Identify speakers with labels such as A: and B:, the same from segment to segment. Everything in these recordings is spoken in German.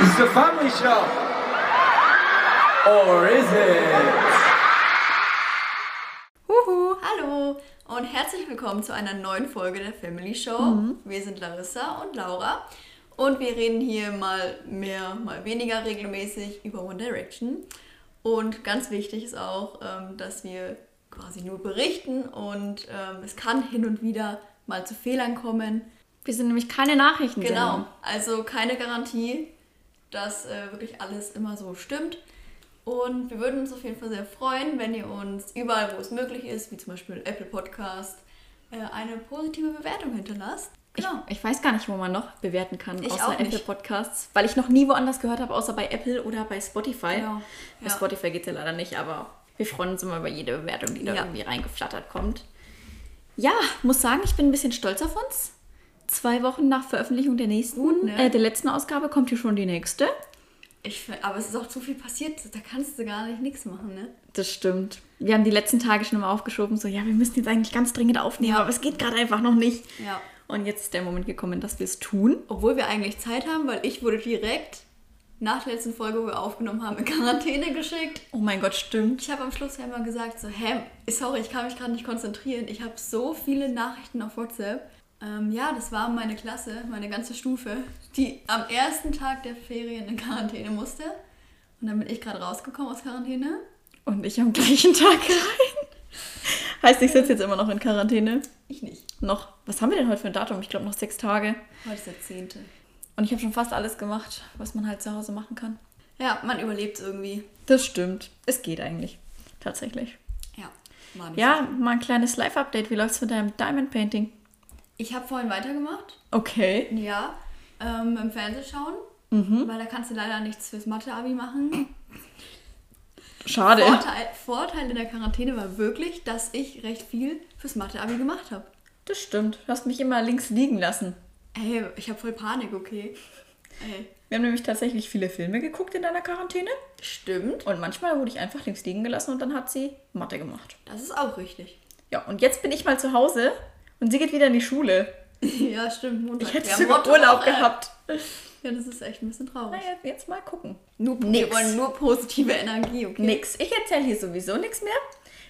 A: It's a family show. Or is it?
B: Huhu, hallo und herzlich willkommen zu einer neuen Folge der Family Show. Wir sind Larissa und Laura und wir reden hier mal mehr, mal weniger regelmäßig über One Direction. Und ganz wichtig ist auch, ähm, dass wir quasi nur berichten und ähm, es kann hin und wieder mal zu Fehlern kommen.
C: Wir sind nämlich keine Nachrichten.
B: Genau, also keine Garantie, dass äh, wirklich alles immer so stimmt. Und wir würden uns auf jeden Fall sehr freuen, wenn ihr uns überall, wo es möglich ist, wie zum Beispiel Apple Podcast, äh, eine positive Bewertung hinterlasst. Genau.
C: Ich, ich weiß gar nicht, wo man noch bewerten kann,
B: Ich
C: außer. Apple Podcasts, weil ich noch nie woanders gehört habe, außer bei Apple oder bei Spotify.
B: Genau,
C: Bei
B: ja.
C: Spotify geht es ja leider nicht, aber wir freuen uns immer über jede Bewertung, die da
B: Ja.
C: irgendwie reingeflattert kommt. Ja, muss sagen, ich bin ein bisschen stolz auf uns. Zwei Wochen nach Veröffentlichung der nächsten,
B: Gut, ne?
C: äh, der letzten Ausgabe kommt hier schon die nächste.
B: Ich, aber es ist auch zu viel passiert, da kannst du gar nicht nichts machen, ne?
C: Das stimmt. Wir haben die letzten Tage schon immer aufgeschoben, so ja, wir müssen jetzt eigentlich ganz dringend aufnehmen,
B: Ja.
C: aber es geht gerade einfach noch nicht.
B: Ja.
C: Und jetzt ist der Moment gekommen, dass wir es tun.
B: Obwohl wir eigentlich Zeit haben, weil ich wurde direkt nach der letzten Folge, wo wir aufgenommen haben, in Quarantäne geschickt.
C: Oh mein Gott, stimmt.
B: Ich habe am Schluss ja immer gesagt, so, hä, sorry, ich kann mich gerade nicht konzentrieren. Ich habe so viele Nachrichten auf WhatsApp. Ähm, ja, das war meine Klasse, meine ganze Stufe, die am ersten Tag der Ferien in Quarantäne musste. Und dann bin ich gerade rausgekommen aus Quarantäne.
C: Und ich am gleichen Tag rein. Heißt, ich sitze jetzt immer noch in Quarantäne.
B: Ich nicht.
C: Noch, was haben wir denn heute für ein Datum? Ich glaube noch sechs Tage.
B: Heute ist der zehnte.
C: Und ich habe schon fast alles gemacht, was man halt zu Hause machen kann.
B: Ja, man überlebt irgendwie.
C: Das stimmt. Es geht eigentlich. Tatsächlich.
B: Ja, nicht
C: Ja, mal ein kleines Live-Update. Wie läuft's mit deinem Diamond Painting?
B: Ich habe vorhin weitergemacht.
C: Okay.
B: Ja, ähm, im Fernsehschauen.
C: Mhm.
B: Weil da kannst du leider nichts fürs Mathe-Abi machen.
C: Schade.
B: Vorteil, Vorteil in der Quarantäne war wirklich, dass ich recht viel fürs Mathe-Abi gemacht habe.
C: Das stimmt. Du hast mich immer links liegen lassen.
B: Ey, ich habe voll Panik, okay? Ey,
C: Wir haben nämlich tatsächlich viele Filme geguckt in deiner Quarantäne.
B: stimmt.
C: Und manchmal wurde ich einfach links liegen gelassen und dann hat sie Mathe gemacht.
B: Das ist auch richtig.
C: Ja, und jetzt bin ich mal zu Hause und sie geht wieder in die Schule.
B: ja, stimmt. Montag.
C: Ich hätte
B: Ja,
C: sogar
B: Motto
C: Urlaub
B: auch,
C: gehabt.
B: Ja, das ist echt ein bisschen traurig.
C: Naja, jetzt mal gucken.
B: Nur, wir
C: nix.
B: wollen nur positive Energie, okay?
C: Nix. Ich erzähle hier sowieso nichts mehr.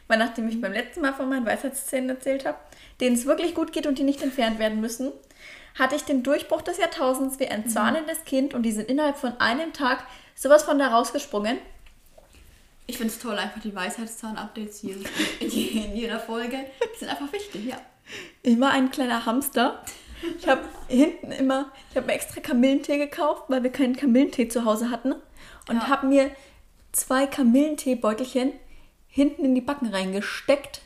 C: Weil nachdem ich beim letzten Mal von meinen Weisheitszähnen erzählt habe, denen es wirklich gut geht und die nicht entfernt werden müssen, hatte ich den Durchbruch des Jahrtausends wie
B: Mhm.
C: ein zahnendes Kind und die sind innerhalb von einem Tag sowas von da rausgesprungen.
B: Ich finde es toll, einfach die Weisheitszahn-Updates hier in, in jeder Folge. Die sind einfach wichtig, ja.
C: Immer ein kleiner Hamster. Ich habe hinten immer, ich habe mir extra Kamillentee gekauft, weil wir keinen Kamillentee zu Hause hatten. Und
B: Ja.
C: habe mir zwei Kamillenteebeutelchen hinten in die Backen reingesteckt.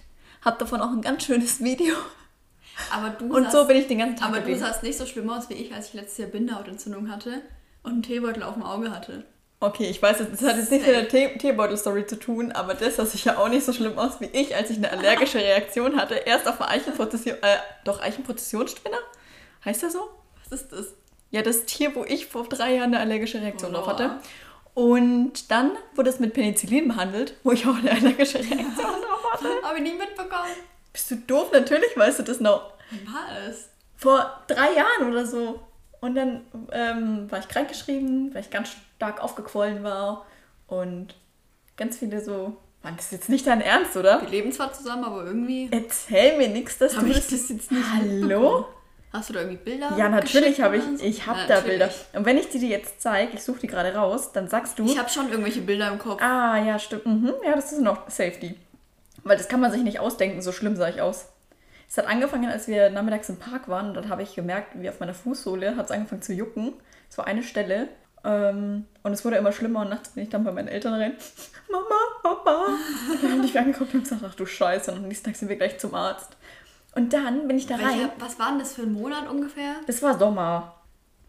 C: Habe davon auch ein ganz schönes Video.
B: Aber du
C: Und
B: sahst,
C: so bin ich den ganzen Tag
B: Aber du
C: gewesen.
B: sahst nicht so schlimm aus wie ich, als ich letztes Jahr Bindehautentzündung hatte und einen Teebeutel auf dem Auge hatte.
C: Okay, ich weiß, das hat jetzt nichts mit der Tee Teebeutel-Story zu tun, aber das sah sicher auch nicht so schlimm aus wie ich, als ich eine allergische Reaktion hatte. Erst auf eine Eichenprozession, äh, doch Eichenprozessionsspinner? Heißt das so?
B: Was ist das?
C: Ja, das Tier, wo ich vor drei Jahren eine allergische Reaktion
B: Oh,
C: drauf hatte. Und dann wurde es mit Penicillin behandelt, wo ich auch eine allergische Reaktion drauf hatte.
B: Habe ich nie mitbekommen.
C: Bist du doof? Natürlich weißt du das noch.
B: Wann war es?
C: Vor drei Jahren oder so. Und dann ähm, war ich krankgeschrieben, weil ich ganz stark aufgequollen war. Und ganz viele so. Mann, das ist jetzt nicht dein Ernst, oder?
B: Wir leben zwar zusammen, aber irgendwie
C: Erzähl mir nichts, dass
B: habe
C: du
B: ich
C: das.
B: das jetzt nicht
C: Hallo?
B: Hast du da irgendwie Bilder?
C: Ja, natürlich habe ich.
B: so?
C: Ich habe
B: Ja,
C: da
B: natürlich.
C: Bilder. Und wenn ich die dir jetzt zeige, ich suche die gerade raus, dann sagst du.
B: Ich habe schon irgendwelche Bilder im Kopf.
C: Ah, ja, stimmt. Mhm. Ja, das ist noch Safety. Weil das kann man sich nicht ausdenken, so schlimm sah ich aus. Es hat angefangen, als wir nachmittags im Park waren und dann habe ich gemerkt, wie auf meiner Fußsohle hat es angefangen zu jucken. Es war eine Stelle. Ähm, und es wurde immer schlimmer und nachts bin ich dann bei meinen Eltern rein. Mama, Papa. Und dann haben die mich angeguckt und gesagt, ach du Scheiße. Und am nächsten Tag sind wir gleich zum Arzt. Und dann bin ich da rein.
B: Welcher, was war denn das für ein Monat ungefähr?
C: Das war Sommer.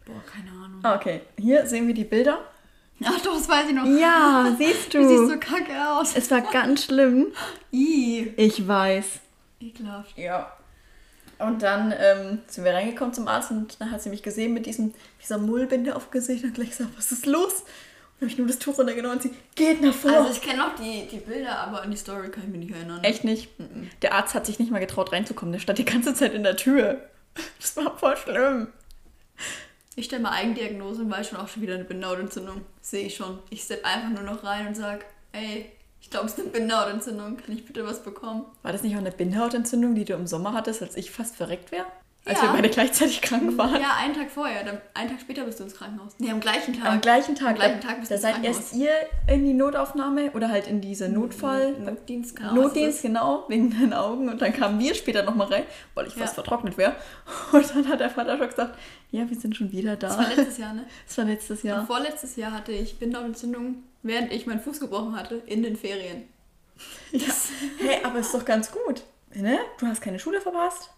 B: Boah, keine Ahnung.
C: Ah, okay. Hier sehen wir die Bilder.
B: Ach doch, das weiß ich noch.
C: Ja, siehst
B: Du siehst
C: du.
B: so kacke aus.
C: Es war ganz schlimm.
B: Ih,
C: Ich weiß.
B: ekelhaft.
C: Ja. Und dann ähm, sind wir reingekommen zum Arzt und dann hat sie mich gesehen mit diesem, dieser Mullbinde auf dem Gesicht und gleich gesagt, was ist los? Und dann habe ich nur das Tuch runtergenommen und sie, geht nach vor.
B: Also ich kenne noch die, die Bilder, aber an die Story kann ich mich nicht erinnern.
C: Echt nicht. Der Arzt hat sich nicht mal getraut reinzukommen. Der stand die ganze Zeit in der Tür. Das war voll schlimm.
B: Ich stelle mal Eigendiagnose und weiß schon auch schon wieder eine Bindehautentzündung. Sehe ich schon. Ich steppe einfach nur noch rein und sag, ey, ich glaube, es ist eine Bindehautentzündung. Kann ich bitte was bekommen?
C: War das nicht auch eine Bindehautentzündung, die du im Sommer hattest, als ich fast verreckt wäre? Als
B: Ja.
C: wir beide gleichzeitig krank waren?
B: Ja, einen Tag vorher. Dann, einen Tag später bist du ins Krankenhaus. Nee, am gleichen Tag.
C: Am gleichen Tag.
B: Am gleichen Tag bist
C: da
B: du ins
C: seid erst ihr in die Notaufnahme oder halt in diese Notfall.
B: Notdienst, was
C: Notdienst, genau, wegen deinen Augen. Und dann kamen wir später nochmal rein, weil ich
B: Ja.
C: fast vertrocknet wäre. Und dann hat der Vater schon gesagt, ja, wir sind schon wieder da.
B: Das war letztes Jahr, ne?
C: Das war letztes
B: Und
C: Jahr.
B: vorletztes Jahr hatte ich Bindehautentzündung, während ich meinen Fuß gebrochen hatte, in den Ferien.
C: Ja. Hey, aber ist doch ganz gut. Ne? Du hast keine Schule verpasst.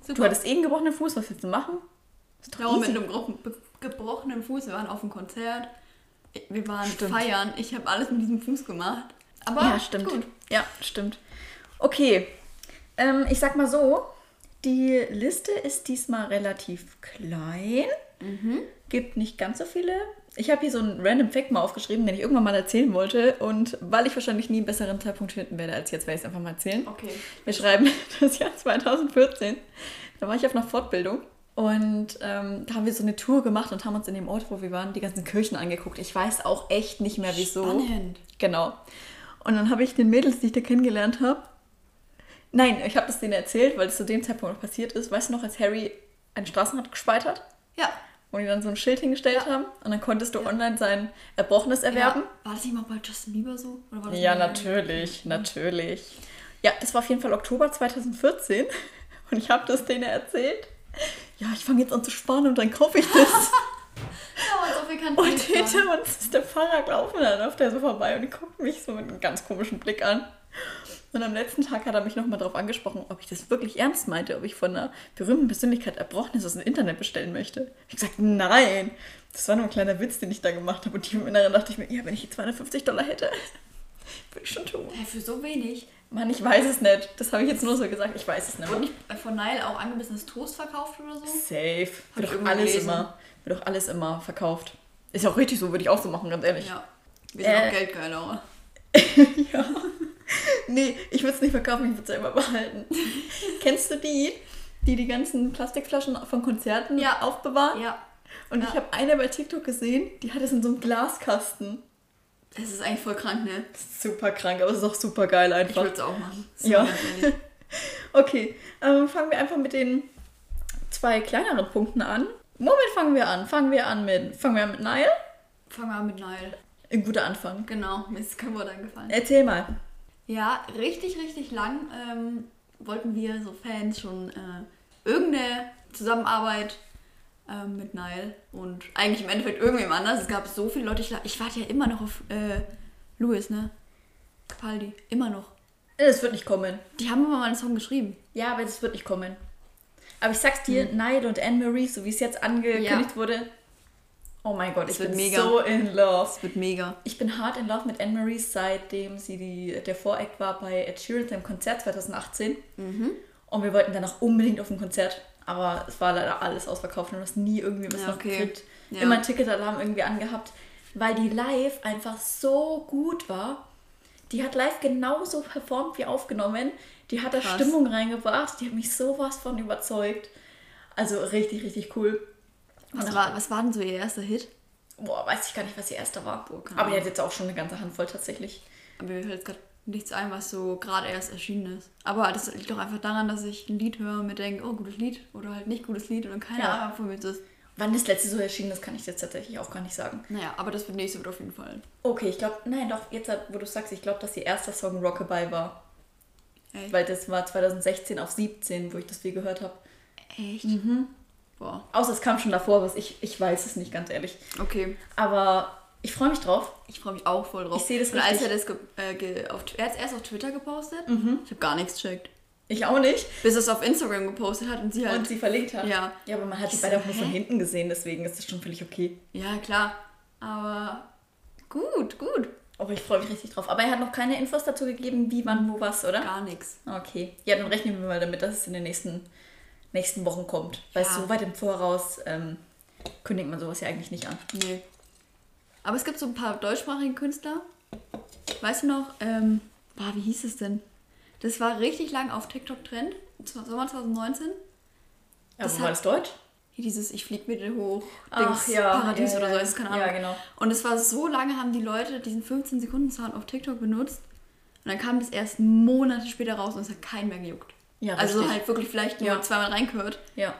C: Du
B: Super.
C: hattest eh einen gebrochenen Fuß, was willst du machen? Ist
B: Ja, mit einem gebrochenen Fuß. Wir waren auf dem Konzert. Wir waren
C: Stimmt.
B: feiern. Ich habe alles mit diesem Fuß gemacht. Aber
C: Ja, stimmt.
B: gut.
C: Ja, stimmt. Okay, ähm, ich sag mal so, die Liste ist diesmal relativ klein. Gibt nicht ganz so viele. Ich habe hier so einen random Fact mal aufgeschrieben, den ich irgendwann mal erzählen wollte. Und weil ich wahrscheinlich nie einen besseren Zeitpunkt finden werde als jetzt, werde ich es einfach mal erzählen.
B: Okay.
C: Wir schreiben das Jahr 2014. Da war ich auf einer Fortbildung. Und ähm, da haben wir so eine Tour gemacht und haben uns in dem Ort, wo wir waren, die ganzen Kirchen angeguckt. Ich weiß auch echt nicht mehr, wieso.
B: Spannend.
C: Genau. Und dann habe ich den Mädels, die ich da kennengelernt habe, nein, ich habe das denen erzählt, weil es zu dem Zeitpunkt noch passiert ist. Weißt du noch, als Harry ein Straßenrad gespeit hat
B: Ja.
C: Und die dann so ein Schild hingestellt
B: Ja.
C: haben und dann konntest du
B: Ja.
C: online sein Erbrochenes erwerben?
B: Ja. War das nicht mal bei Justin Bieber so? Oder war das
C: Ja, natürlich, natürlich. Ja, das war auf jeden Fall Oktober 2014 und ich habe das denen erzählt. Ja, ich fange jetzt an zu sparen und dann kaufe ich das.
B: Ja, und so viel kann
C: Und hinter uns ist der Fahrer gelaufen und dann läuft der so vorbei und die guckt mich so mit einem ganz komischen Blick an. Und am letzten Tag hat er mich nochmal darauf angesprochen, ob ich das wirklich ernst meinte, ob ich von einer berühmten Persönlichkeit Erbrochenes aus dem Internet bestellen möchte. Ich gesagt, nein, das war nur ein kleiner Witz, den ich da gemacht habe. Und tief im Inneren dachte ich mir, ja, wenn ich jetzt 250 Dollar hätte, würde ich schon tun.
B: Hey, für so wenig.
C: Mann, ich weiß es nicht. Das habe ich jetzt nur so gesagt, ich weiß es nicht.
B: Wurde nicht von Nile auch angebissenes Toast verkauft oder so?
C: Safe. Wird doch alles
B: gelesen.
C: immer, wird doch alles immer verkauft. Ist ja auch richtig so, würde ich auch so machen, ganz ehrlich.
B: Ja. Wir sind
C: Äh.
B: auch geldgeil, Laura.
C: Ja. Nee, ich würde es nicht verkaufen, ich würde es selber behalten. Kennst du die, die die ganzen Plastikflaschen von Konzerten
B: Ja.
C: aufbewahren?
B: Ja.
C: Und
B: Ja.
C: ich habe eine bei TikTok gesehen, die hat es in so einem Glaskasten.
B: Das ist eigentlich voll krank, ne?
C: Super krank, aber es ist auch super geil
B: Ich
C: einfach.
B: würde es auch machen.
C: Ja. Okay, ähm, fangen wir einfach mit den zwei kleineren Punkten an. Womit fangen wir an? Fangen wir an mit, fangen wir an mit Nile?
B: Fangen wir an mit Nile.
C: Ein guter Anfang.
B: Genau, mir ist kein Wort eingefallen.
C: Erzähl mal.
B: Ja, richtig, richtig lang ähm, wollten wir so Fans schon äh, irgendeine Zusammenarbeit ähm, mit Nile und eigentlich im Endeffekt irgendwem anders. Es gab so viele Leute, ich, ich warte ja immer noch auf äh, Louis, ne? Capaldi, immer noch.
C: Es wird nicht kommen.
B: Die haben immer mal einen Song geschrieben.
C: Ja, aber das wird nicht kommen. Aber ich sag's dir, Nile und Anne-Marie, so wie es jetzt angekündigt
B: Ja.
C: wurde, oh mein Gott,
B: Das
C: ich bin
B: mega.
C: so in love.
B: Das wird mega.
C: Ich bin hart in love mit Anne-Marie, seitdem sie die, der Voreact war bei Ed Sheeran im Konzert 2018. Und wir wollten danach unbedingt auf ein Konzert. Aber es war leider alles ausverkauft und du hast nie irgendwie was
B: Ja,
C: noch
B: okay.
C: gekriegt.
B: Ja.
C: Immer ein Ticketalarm irgendwie angehabt, weil die live einfach so gut war. Die hat live genauso performt wie aufgenommen. Die hat da
B: Krass.
C: Stimmung reingebracht. Die hat mich sowas von überzeugt. Also richtig, richtig cool.
B: Was war, was war denn so ihr erster Hit?
C: Boah, weiß ich gar nicht, was ihr erster war.
B: Boah,
C: Aber
B: Ahnung.
C: hat jetzt auch schon eine ganze Handvoll tatsächlich.
B: Aber mir fällt jetzt gerade nichts ein, was so gerade erst erschienen ist. Aber das liegt doch einfach daran, dass ich ein Lied höre und mir denke, oh, gutes Lied oder halt nicht gutes Lied und dann keine
C: Ja.
B: Ahnung, von mir es ist.
C: Wann das letzte so erschienen ist, kann ich jetzt tatsächlich auch gar nicht sagen.
B: Naja, aber das wird nächste wird auf jeden Fall.
C: Okay, ich glaube, nein, doch, jetzt, wo du sagst, ich glaube, dass ihr erster Song Rockabye war.
B: Echt?
C: Weil das war 2016 auf 17, wo ich das viel gehört habe.
B: Echt? Boah.
C: Außer es kam schon davor, was ich, ich weiß es nicht, ganz ehrlich.
B: Okay.
C: Aber ich freue mich drauf.
B: Ich freue mich auch voll drauf.
C: Ich sehe das
B: Und als er das äh, auf, er hat es erst auf Twitter gepostet. Ich habe gar nichts checkt.
C: Ich auch nicht.
B: Bis er es auf Instagram gepostet hat und sie halt.
C: Und sie verlinkt hat.
B: Ja.
C: Ja, aber man hat
B: Ich
C: beide auch nur von hinten gesehen, deswegen ist das schon völlig okay.
B: ja, klar. Aber gut, gut.
C: Aber ich freue mich richtig drauf. Aber er hat noch keine Infos dazu gegeben, wie, wann, wo, was, oder?
B: Gar nichts.
C: Okay. Ja, dann rechnen wir mal damit, dass es in den nächsten, nächsten Wochen kommt. Weil
B: Ja.
C: so weit im Voraus ähm, kündigt man sowas ja eigentlich nicht an.
B: Nee. Aber es gibt so ein paar deutschsprachige Künstler. Weißt du noch, ähm, boah, wie hieß es denn? Das war richtig lang auf TikTok Trend. Sommer 2019.
C: Aber
B: Das
C: war das Deutsch?
B: hier dieses Ich flieg mit dir hoch,
C: Ach,
B: Dings,
C: ja,
B: Paradies
C: ja,
B: oder so,
C: ja.
B: ist keine
C: Ja,
B: Ahnung.
C: genau.
B: Und es war so lange, haben die Leute diesen 15-Sekunden-Sound auf TikTok benutzt. Und dann kam das erst Monate später raus und es hat keinen mehr gejuckt.
C: Ja,
B: also
C: richtig.
B: halt wirklich vielleicht nur
C: Ja.
B: zweimal reingehört.
C: Ja.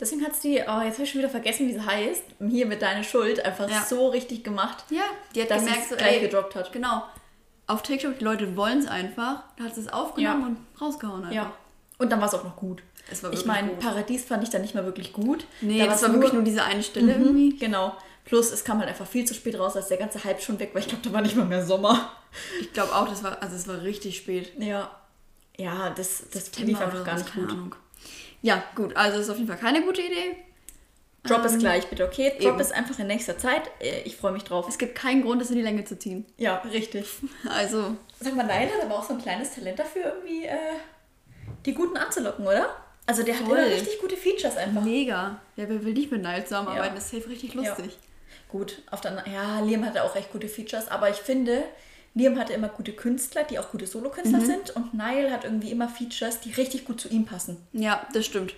C: Deswegen hat es die, oh, jetzt habe ich schon wieder vergessen, wie sie heißt, hier mit Deine Schuld, einfach
B: Ja.
C: so richtig gemacht,
B: Ja, die hat
C: dass sie
B: gemerkt, so,
C: gleich
B: ey,
C: gedroppt hat.
B: Genau. Auf TikTok, die Leute wollen es einfach. Da hat sie es aufgenommen und rausgehauen einfach.
C: Ja. Und dann war es auch noch gut.
B: Es war
C: ich meine. Paradies fand ich dann nicht mehr wirklich gut.
B: Nee,
C: Da
B: das war wirklich nur diese eine Stelle
C: Mhm,
B: irgendwie.
C: Genau. Plus, es kam halt einfach viel zu spät raus, als der ganze Hype schon weg war. Ich glaube, da war nicht mal mehr Sommer.
B: Ich glaube auch, das war, also es war richtig spät.
C: Ja. Ja, das, das
B: September
C: lief einfach gar nicht
B: keine
C: gut.
B: Ahnung. Ja, gut, also ist auf jeden Fall keine gute Idee.
C: Drop
B: Ähm,
C: ist gleich, bitte, okay? Drop
B: eben.
C: ist einfach in nächster Zeit. Äh, Ich freue mich drauf.
B: Es gibt keinen Grund, es in die Länge zu ziehen.
C: Ja, richtig.
B: Also,
C: Sag mal, Neil hat aber auch so ein kleines Talent dafür, irgendwie äh, die Guten anzulocken, oder? Also der hat
B: Voll.
C: immer richtig gute Features einfach.
B: mega. Ja, wer will nicht mit Nile zusammenarbeiten?
C: Ja.
B: Das ist safe richtig
C: Ja.
B: lustig.
C: Gut, auf der ja, Liam hatte auch recht gute Features, aber ich finde, Liam hatte immer gute Künstler, die auch gute Solokünstler
B: Mhm.
C: sind und Niall hat irgendwie immer Features, die richtig gut zu ihm passen.
B: Ja, das stimmt.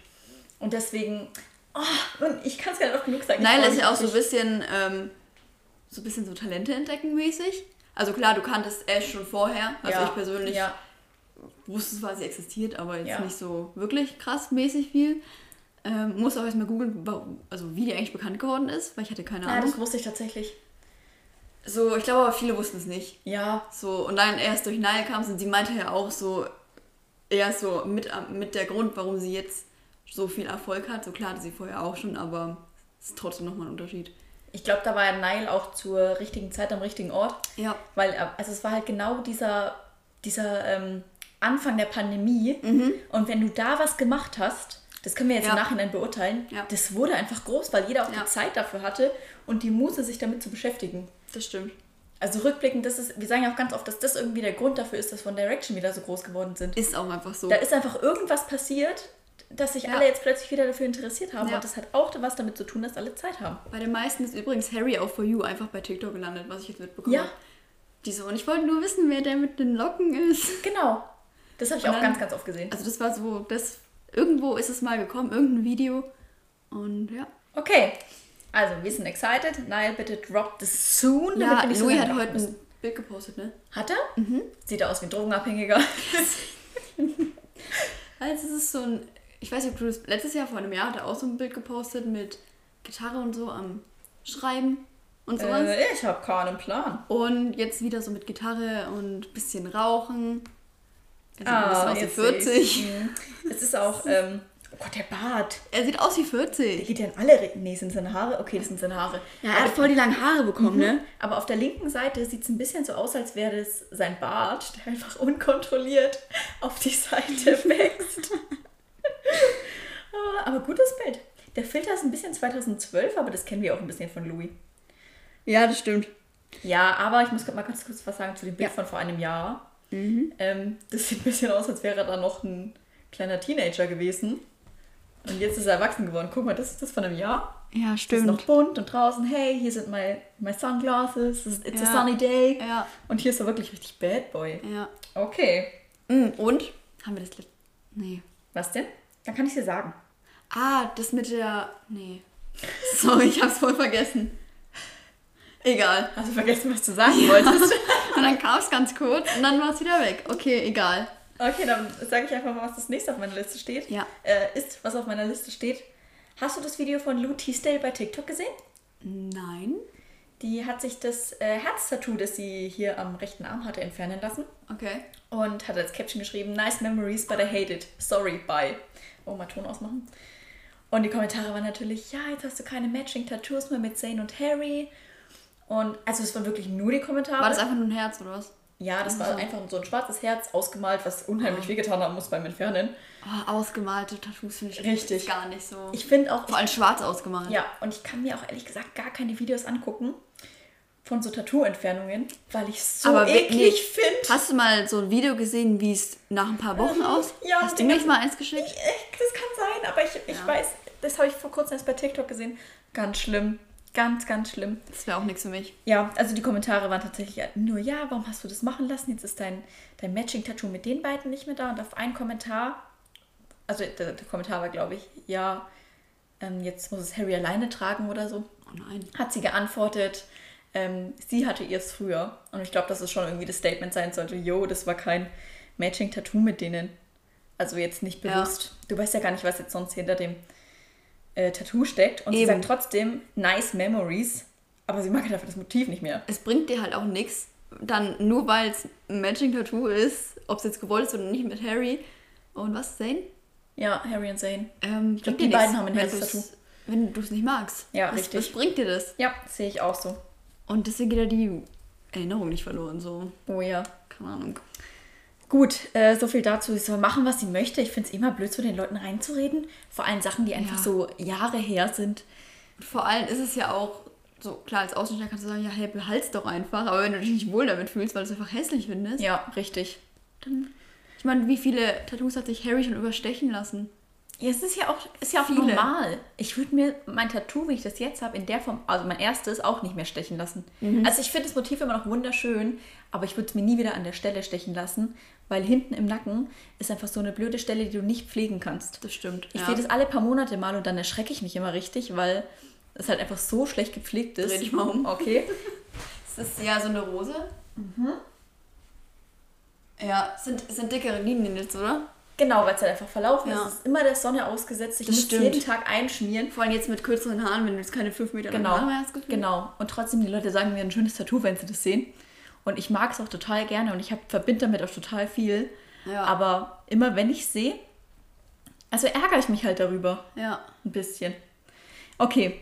C: Und deswegen, oh, und ich kann es gar nicht oft genug sagen. freu
B: ist ja auch so ein bisschen, ähm, so ein bisschen so Talente entdecken mäßig. Also klar, du kanntest Ash schon vorher. Also
C: ja,
B: ich persönlich
C: Ja,
B: wusste zwar, sie existiert, aber jetzt
C: Ja.
B: nicht so wirklich krass mäßig viel. Ähm, muss auch erstmal googeln, also wie die eigentlich bekannt geworden ist, weil ich hatte keine
C: ja,
B: Ahnung.
C: das wusste ich tatsächlich.
B: So, ich glaube aber viele wussten es nicht.
C: Ja,
B: So, und dann erst durch Nile kam es und sie meinte ja auch so, eher so mit, mit der Grund, warum sie jetzt so viel Erfolg hat. So klar hatte sie vorher auch schon, aber es ist trotzdem nochmal ein Unterschied.
C: ich glaube, da war ja Niall auch zur richtigen Zeit am richtigen Ort.
B: Ja.
C: Weil, äh, also es war halt genau dieser, dieser ähm, Anfang der Pandemie. Und wenn du da was gemacht hast, das können wir jetzt
B: Ja.
C: im Nachhinein beurteilen,
B: Ja.
C: das wurde einfach groß, weil jeder auch
B: Ja.
C: die Zeit dafür hatte und die Muße, sich damit zu beschäftigen.
B: Das stimmt.
C: Also rückblickend, das ist, wir sagen ja auch ganz oft, dass das irgendwie der Grund dafür ist, dass One Direction wieder so groß geworden sind.
B: Ist auch einfach so.
C: Da ist einfach irgendwas passiert, dass sich alle jetzt plötzlich wieder dafür interessiert haben.
B: Ja.
C: Und das hat auch was damit zu tun, dass alle Zeit haben.
B: Bei den meisten ist übrigens Harry auch For You einfach bei TikTok gelandet, was ich jetzt mitbekommen
C: Ja.
B: Die so, und ich wollte nur wissen, wer der mit den Locken ist.
C: Genau. Das habe ich
B: Und
C: auch
B: dann-
C: ganz, ganz oft gesehen.
B: Also das war so, das irgendwo ist es mal gekommen, irgendein Video. Und ja.
C: Okay, also wir sind excited. Niall, bitte drop this soon.
B: Ja,
C: so
B: Louis hat heute ein Bild gepostet, ne?
C: Hat er? Sieht er aus wie ein Drogenabhängiger.
B: Also es ist so ein, ich weiß nicht, ob du das letztes Jahr vor einem Jahr hat er auch so ein Bild gepostet mit Gitarre und so am Schreiben und sowas.
C: äh, ich habe keinen Plan.
B: Und jetzt wieder so mit Gitarre und bisschen Rauchen. Er sieht
C: Ah,
B: aus wie
C: sehe
B: 40.
C: ich's. Mhm. Es ist auch, ähm, oh Gott, der Bart.
B: Er sieht aus wie
C: Der
B: 40.
C: geht ja in alle Richtungen. Nee, sind seine Haare? Okay, das sind seine Haare.
B: Ja, er hat voll die langen Haare bekommen, ne?
C: Aber auf der linken Seite sieht es ein bisschen so aus, als wäre das sein Bart, der einfach unkontrolliert auf die Seite wächst. Ah, aber gutes Bild. Der Filter ist ein bisschen 2012, aber das kennen wir auch ein bisschen von Louis.
B: Ja, das stimmt.
C: Ja, aber ich muss mal ganz kurz was sagen zu dem Bild
B: Ja.
C: von vor einem Jahr. Ähm, das sieht ein bisschen aus, als wäre er da noch ein kleiner Teenager gewesen. Und jetzt ist er erwachsen geworden. Guck mal, das ist das von einem Jahr.
B: Ja,
C: Es ist noch bunt und draußen, hey, hier sind my, my sunglasses, it's
B: Ja.
C: a sunny day.
B: Ja,
C: Und hier ist er wirklich richtig Bad Boy.
B: ja.
C: Okay.
B: Mm, Und? Haben wir das letzte? Nee.
C: Was denn? Dann kann ich dir sagen.
B: Ah, das mit der. Nee. Sorry, ich hab's voll vergessen. Egal.
C: Hast du vergessen, was du sagen wolltest?
B: Dann kam es ganz kurz und dann war es wieder weg. Okay, egal.
C: Okay, dann sage ich einfach mal, was das nächste auf meiner Liste steht.
B: Ja.
C: Äh, ist, was auf meiner Liste steht. Hast du das Video von Lou Teasdale bei TikTok gesehen?
B: Nein.
C: Die hat sich das äh, Herztattoo, das sie hier am rechten Arm hatte, entfernen lassen.
B: Okay.
C: Und hat als Caption geschrieben, nice memories, but I hate it. Sorry, bye. Oh, mal Ton ausmachen. Und die Kommentare waren natürlich, ja, jetzt hast du keine Matching-Tattoos mehr mit Zane und Harry. Und also es waren wirklich nur die Kommentare.
B: War das einfach nur ein Herz oder was?
C: ja, das war einfach so ein schwarzes Herz ausgemalt, was unheimlich wehgetan haben muss beim Entfernen.
B: Oh, ausgemalte Tattoos finde ich
C: Richtig.
B: gar nicht so.
C: Ich finde auch,
B: Vor allem schwarz ausgemalt.
C: ja, und ich kann mir auch ehrlich gesagt gar keine Videos angucken von so Tattoo-Entfernungen, weil ich es so
B: Aber
C: eklig finde.
B: Hast du mal so ein Video gesehen, wie es nach ein paar Wochen
C: Mhm.
B: aus?
C: Ja,
B: Hast du nicht mal eins geschickt?
C: Ich, das kann sein, aber ich, ich
B: Ja.
C: weiß, das habe ich vor kurzem erst bei TikTok gesehen. Ganz schlimm. Ganz, ganz schlimm.
B: Das wäre auch nichts für mich.
C: Ja, also die Kommentare waren tatsächlich nur, ja, warum hast du das machen lassen? Jetzt ist dein, dein Matching-Tattoo mit den beiden nicht mehr da. Und auf einen Kommentar, also der, der Kommentar war, glaube ich, ja, ähm, jetzt muss es Harry alleine tragen oder so.
B: Oh nein.
C: Hat sie geantwortet, ähm, sie hatte ihr es früher. Und ich glaube, dass es schon irgendwie das Statement sein sollte, yo, das war kein Matching-Tattoo mit denen. Also jetzt nicht
B: Ja.
C: bewusst. Du weißt ja gar nicht, was jetzt sonst hinter dem äh, Tattoo steckt. Und sie
B: Eben.
C: sagt trotzdem, nice memories. Aber sie mag halt einfach das Motiv nicht mehr.
B: Es bringt dir halt auch nichts, dann nur weil es ein Matching-Tattoo ist, ob es jetzt gewollt ist oder nicht mit Harry und was, Zane?
C: Ja, Harry und Zane.
B: Ähm,
C: Ich glaub,
B: bringt
C: die beiden haben ein
B: wenn
C: Herztattoo.
B: du's- Wenn du es nicht magst.
C: Ja,
B: was,
C: richtig.
B: Was bringt dir das?
C: Ja, sehe ich auch so.
B: Und deswegen geht ja die Erinnerung nicht verloren, so.
C: Oh ja.
B: Keine Ahnung.
C: Gut, äh, so viel dazu. Sie soll machen, was sie möchte. Ich finde es immer blöd, zu den Leuten reinzureden. Vor allem Sachen, die einfach
B: Ja.
C: so Jahre her sind.
B: Und vor allem ist es ja auch so, klar, als Außenstehender kannst du sagen, ja, hey, behalt's doch einfach. Aber wenn du dich nicht wohl damit fühlst, weil du es einfach hässlich findest,
C: Ja, richtig.
B: dann. Ich meine, wie viele Tattoos hat sich Harry schon überstechen lassen?
C: Ja, es ist ja auch, ist ja auch
B: Viele.
C: normal. Ich würde mir mein Tattoo, wie ich das jetzt habe, in der Form, also mein erstes, auch nicht mehr stechen lassen.
B: Mhm.
C: Also ich finde das Motiv immer noch wunderschön, aber ich würde es mir nie wieder an der Stelle stechen lassen, weil hinten im Nacken ist einfach so eine blöde Stelle, die du nicht pflegen kannst.
B: Das stimmt.
C: Ich
B: ja.
C: sehe das alle paar Monate mal und dann erschrecke ich mich immer richtig, weil es halt einfach so schlecht gepflegt ist.
B: Dreh dich mal um.
C: Okay.
B: Es ist ja so eine Rose. Ja, es sind, sind dickere Linien jetzt, oder?
C: Genau, weil es halt einfach verlaufen
B: Ja.
C: ist. Es ist immer der Sonne ausgesetzt. Ich
B: Das
C: muss
B: stimmt.
C: jeden Tag einschmieren.
B: Vor allem jetzt mit kürzeren Haaren, wenn du jetzt keine 5 Meter langen
C: Genau,
B: Haare mehr hast. gefühlt.
C: genau. Und trotzdem, die Leute sagen mir ein schönes Tattoo, wenn sie das sehen. Und ich mag es auch total gerne und ich hab- verbinde damit auch total viel.
B: Ja.
C: Aber immer wenn ich sehe, also ärgere ich mich halt darüber.
B: Ja.
C: Ein bisschen. Okay,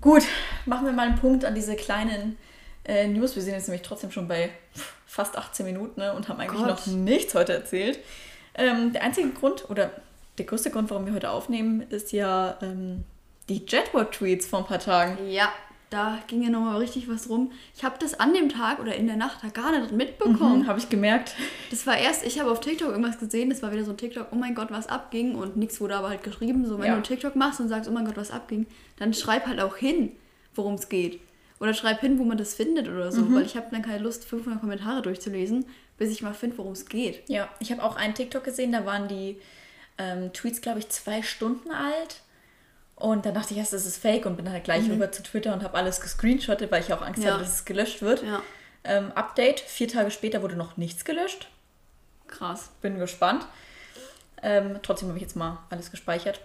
C: gut. Machen wir mal einen Punkt an diese kleinen äh, News. Wir sind jetzt nämlich trotzdem schon bei fast 18 Minuten ne, und haben eigentlich
B: Gott.
C: noch nichts heute erzählt. Ähm, der einzige Grund oder der größte Grund, warum wir heute aufnehmen, ist ja ähm, die Jetword-Tweets vor ein paar Tagen.
B: Ja, da ging ja nochmal richtig was rum. Ich habe das an dem Tag oder in der Nacht da gar nicht mitbekommen.
C: Hm, habe ich gemerkt.
B: Das war erst, ich habe auf TikTok irgendwas gesehen, das war wieder so ein TikTok, oh mein Gott, was abging und nichts wurde aber halt geschrieben. So, wenn
C: Ja.
B: du TikTok machst und sagst, oh mein Gott, was abging, dann schreib halt auch hin, worum es geht. Oder schreib hin, wo man das findet oder so, weil ich habe dann keine Lust, 500 Kommentare durchzulesen, bis ich mal finde, worum es geht.
C: Ja, ich habe auch einen TikTok gesehen, da waren die ähm, Tweets, glaube ich, zwei Stunden alt. Und dann dachte ich erst, das ist fake und bin halt gleich rüber zu Twitter und habe alles gescreenshottet, weil ich auch Angst
B: Ja.
C: hatte, dass es gelöscht wird.
B: Ja,
C: Ähm, Update, vier Tage später wurde noch nichts gelöscht.
B: krass.
C: Bin gespannt. Ähm, trotzdem habe ich jetzt mal alles gespeichert.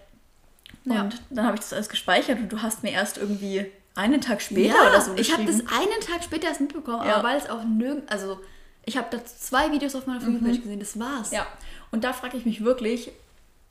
B: Ja.
C: Und dann habe ich das alles gespeichert und du hast mir erst irgendwie einen Tag später
B: ja,
C: oder so
B: ich habe das
C: geschrieben.
B: einen Tag später erst mitbekommen,
C: Ja.
B: aber weil es auch nirgend, also ich habe dazu zwei Videos auf meiner Facebook-Page gesehen, das war's.
C: Ja, und da frage ich mich wirklich,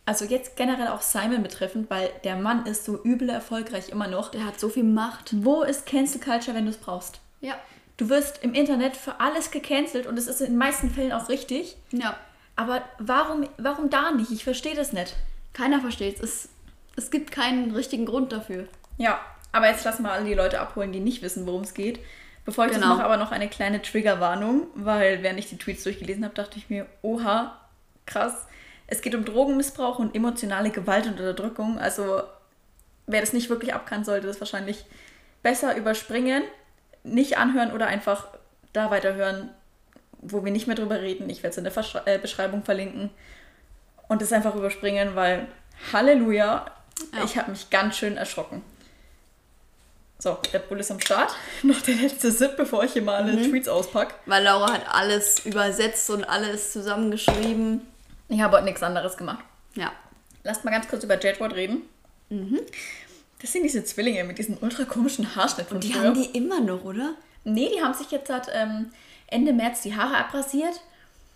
C: also jetzt generell auch Simon betreffend, weil der Mann ist so übel erfolgreich immer noch.
B: Der hat so viel Macht.
C: Wo ist Cancel Culture, wenn du es brauchst?
B: Ja.
C: Du wirst im Internet für alles gecancelt und es ist in den meisten Fällen auch richtig.
B: Ja.
C: Aber warum, warum da nicht? Ich verstehe das nicht.
B: Keiner versteht es. Es gibt keinen richtigen Grund dafür.
C: Ja, aber jetzt lass mal alle die Leute abholen, die nicht wissen, worum es geht. Bevor ich
B: Genau.
C: das mache, aber noch eine kleine Triggerwarnung, weil während ich die Tweets durchgelesen habe, dachte ich mir, oha, krass. Es geht um Drogenmissbrauch und emotionale Gewalt und Unterdrückung. Also wer das nicht wirklich abkann, sollte das wahrscheinlich besser überspringen, nicht anhören oder einfach da weiterhören, wo wir nicht mehr drüber reden. Ich werde es in der Verschrei- äh, Beschreibung verlinken. Und das einfach überspringen, weil Halleluja,
B: Ja.
C: ich habe mich ganz schön erschrocken. So, Red Bull ist am Start. Noch der letzte Sip, bevor ich hier mal alle Tweets auspacke.
B: Weil Laura hat alles übersetzt und alles zusammengeschrieben.
C: Ich habe heute nichts anderes gemacht.
B: Ja.
C: Lasst mal ganz kurz über Jetward reden. Das sind diese Zwillinge mit diesem ultra komischen Haarschnitt von
B: Die
C: früher.
B: haben die immer noch, oder?
C: Nee, die haben sich jetzt seit ähm, Ende März die Haare abrasiert.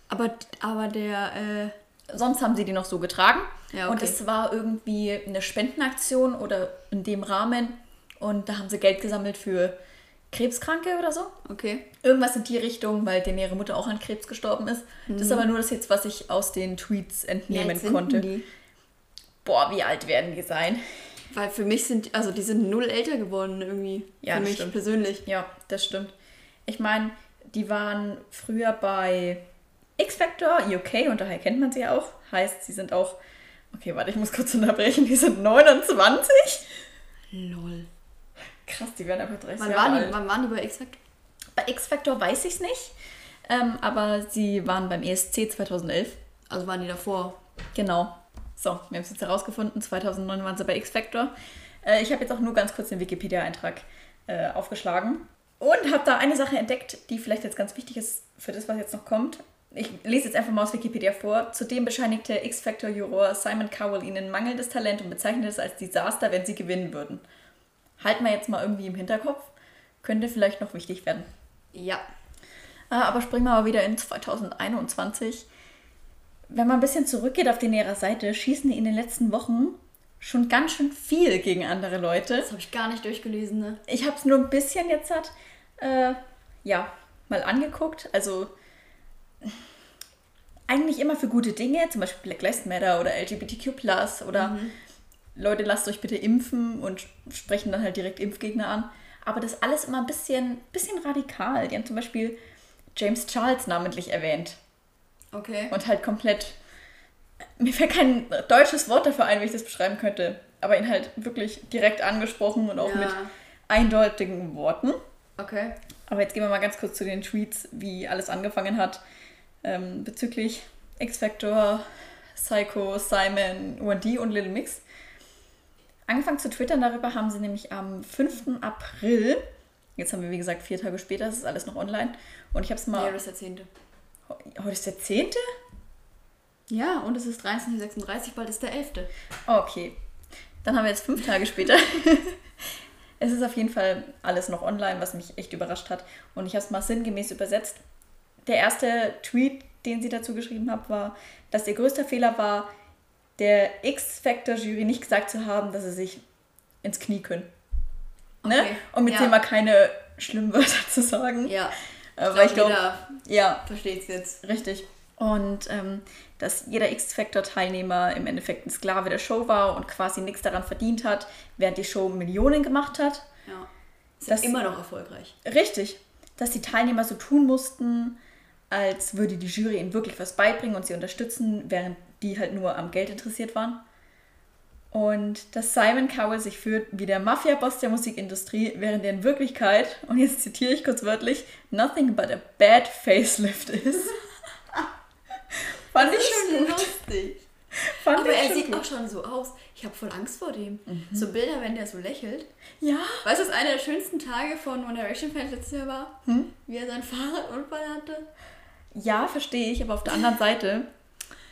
B: Aber, aber der, äh,
C: Sonst haben sie die noch so getragen.
B: Ja,
C: Und
B: okay.
C: es war irgendwie eine Spendenaktion oder in dem Rahmen. Und da haben sie Geld gesammelt für Krebskranke oder so.
B: okay.
C: Irgendwas in die Richtung, weil denen ihre Mutter auch an Krebs gestorben ist. Das ist aber nur das jetzt, was ich aus den Tweets entnehmen
B: sind
C: konnte.
B: Die?
C: Boah, wie alt werden die sein?
B: Weil für mich sind, also die sind null älter geworden irgendwie.
C: Ja,
B: für
C: das
B: mich
C: stimmt.
B: persönlich.
C: Ja, das stimmt. Ich meine, die waren früher bei X-Factor UK und daher kennt man sie ja auch. Heißt, sie sind auch. Okay, warte, ich muss kurz unterbrechen. Die sind 29.
B: Lol.
C: Krass, die werden einfach 30
B: Wann
C: Jahre
B: waren,
C: alt.
B: die, wann waren die bei Exact?
C: Bei X-Factor weiß ich es nicht. Ähm, aber sie waren beim ESC 2011.
B: Also waren die davor.
C: Genau. So, wir haben es jetzt herausgefunden. 2009 waren sie bei X-Factor. Äh, ich habe jetzt auch nur ganz kurz den Wikipedia-Eintrag äh, aufgeschlagen und habe da eine Sache entdeckt, die vielleicht jetzt ganz wichtig ist für das, was jetzt noch kommt. Ich lese jetzt einfach mal aus Wikipedia vor. Zudem bescheinigte X-Factor-Juror Simon Cowell ihnen mangelndes Talent und bezeichnete es als Desaster, wenn sie gewinnen würden. Halten wir jetzt mal irgendwie im Hinterkopf. Könnte vielleicht noch wichtig werden.
B: Ja.
C: Ah, aber springen wir mal wieder in 2021. Wenn man ein bisschen zurückgeht auf die nähere Seite, schießen die in den letzten Wochen schon ganz schön viel gegen andere Leute.
B: Das habe ich gar nicht durchgelesen, ne?
C: Ich habe es nur ein bisschen jetzt hat, äh, ja, mal angeguckt. Also eigentlich immer für gute Dinge, zum Beispiel Black Lives Matter oder LGBTQ oder Leute, lasst euch bitte impfen und sprechen dann halt direkt Impfgegner an. Aber das alles immer ein bisschen, bisschen radikal. Die haben zum Beispiel James Charles namentlich erwähnt
B: Okay.
C: und halt komplett. Mir fällt kein deutsches Wort dafür ein, wie ich das beschreiben könnte. Aber ihn halt wirklich direkt angesprochen und auch
B: Ja.
C: mit eindeutigen Worten.
B: Okay.
C: Aber jetzt gehen wir mal ganz kurz zu den Tweets, wie alles angefangen hat. Ähm, bezüglich X-Factor, Psycho, Simon, UND und Little Mix. Angefangen zu twittern darüber haben sie nämlich am 5. April, jetzt haben wir wie gesagt vier Tage später, das ist alles noch online. Und ich habe es
B: Ja,
C: mal.
B: das ist der 10.
C: Heute ist der 10.
B: Ja, und es ist 13.36, bald ist der 11.
C: Okay. Dann haben wir jetzt fünf Tage später. es ist auf jeden Fall alles noch online, was mich echt überrascht hat. Und ich habe es mal sinngemäß übersetzt. Der erste Tweet, den sie dazu geschrieben hat, war, dass ihr größter Fehler war, der X-Factor-Jury nicht gesagt zu haben, dass sie sich ins Knie können. Ne?
B: Okay.
C: Und mit
B: Ja.
C: dem mal keine schlimmen Wörter zu sagen.
B: Ja,
C: Äh, weil ich
B: glaub,
C: glaube, ja,
B: versteht es jetzt.
C: Richtig. Und ähm, dass jeder X-Factor-Teilnehmer im Endeffekt ein Sklave der Show war und quasi nichts daran verdient hat, während die Show Millionen gemacht hat.
B: Ja. Ist
C: Das-
B: immer noch erfolgreich.
C: Richtig. Dass die Teilnehmer so tun mussten, als würde die Jury ihnen wirklich was beibringen und sie unterstützen, während die halt nur am Geld interessiert waren. Und dass Simon Cowell sich führt wie der Mafia-Boss der Musikindustrie, während er in Wirklichkeit, und jetzt zitiere ich kurz wörtlich, nothing but a bad facelift ist. Fand ich schon gut.
B: lustig.
C: Fand
B: Aber er sieht
C: gut.
B: auch schon so aus. Ich habe voll Angst vor dem.
C: Mhm.
B: So Bilder, wenn der so lächelt.
C: Ja.
B: Weißt du, was einer der schönsten Tage von One Direction Fans letztes Jahr war?
C: Hm?
B: Wie er seinen Fahrradunfall hatte.
C: Ja, verstehe ich, aber auf der anderen Seite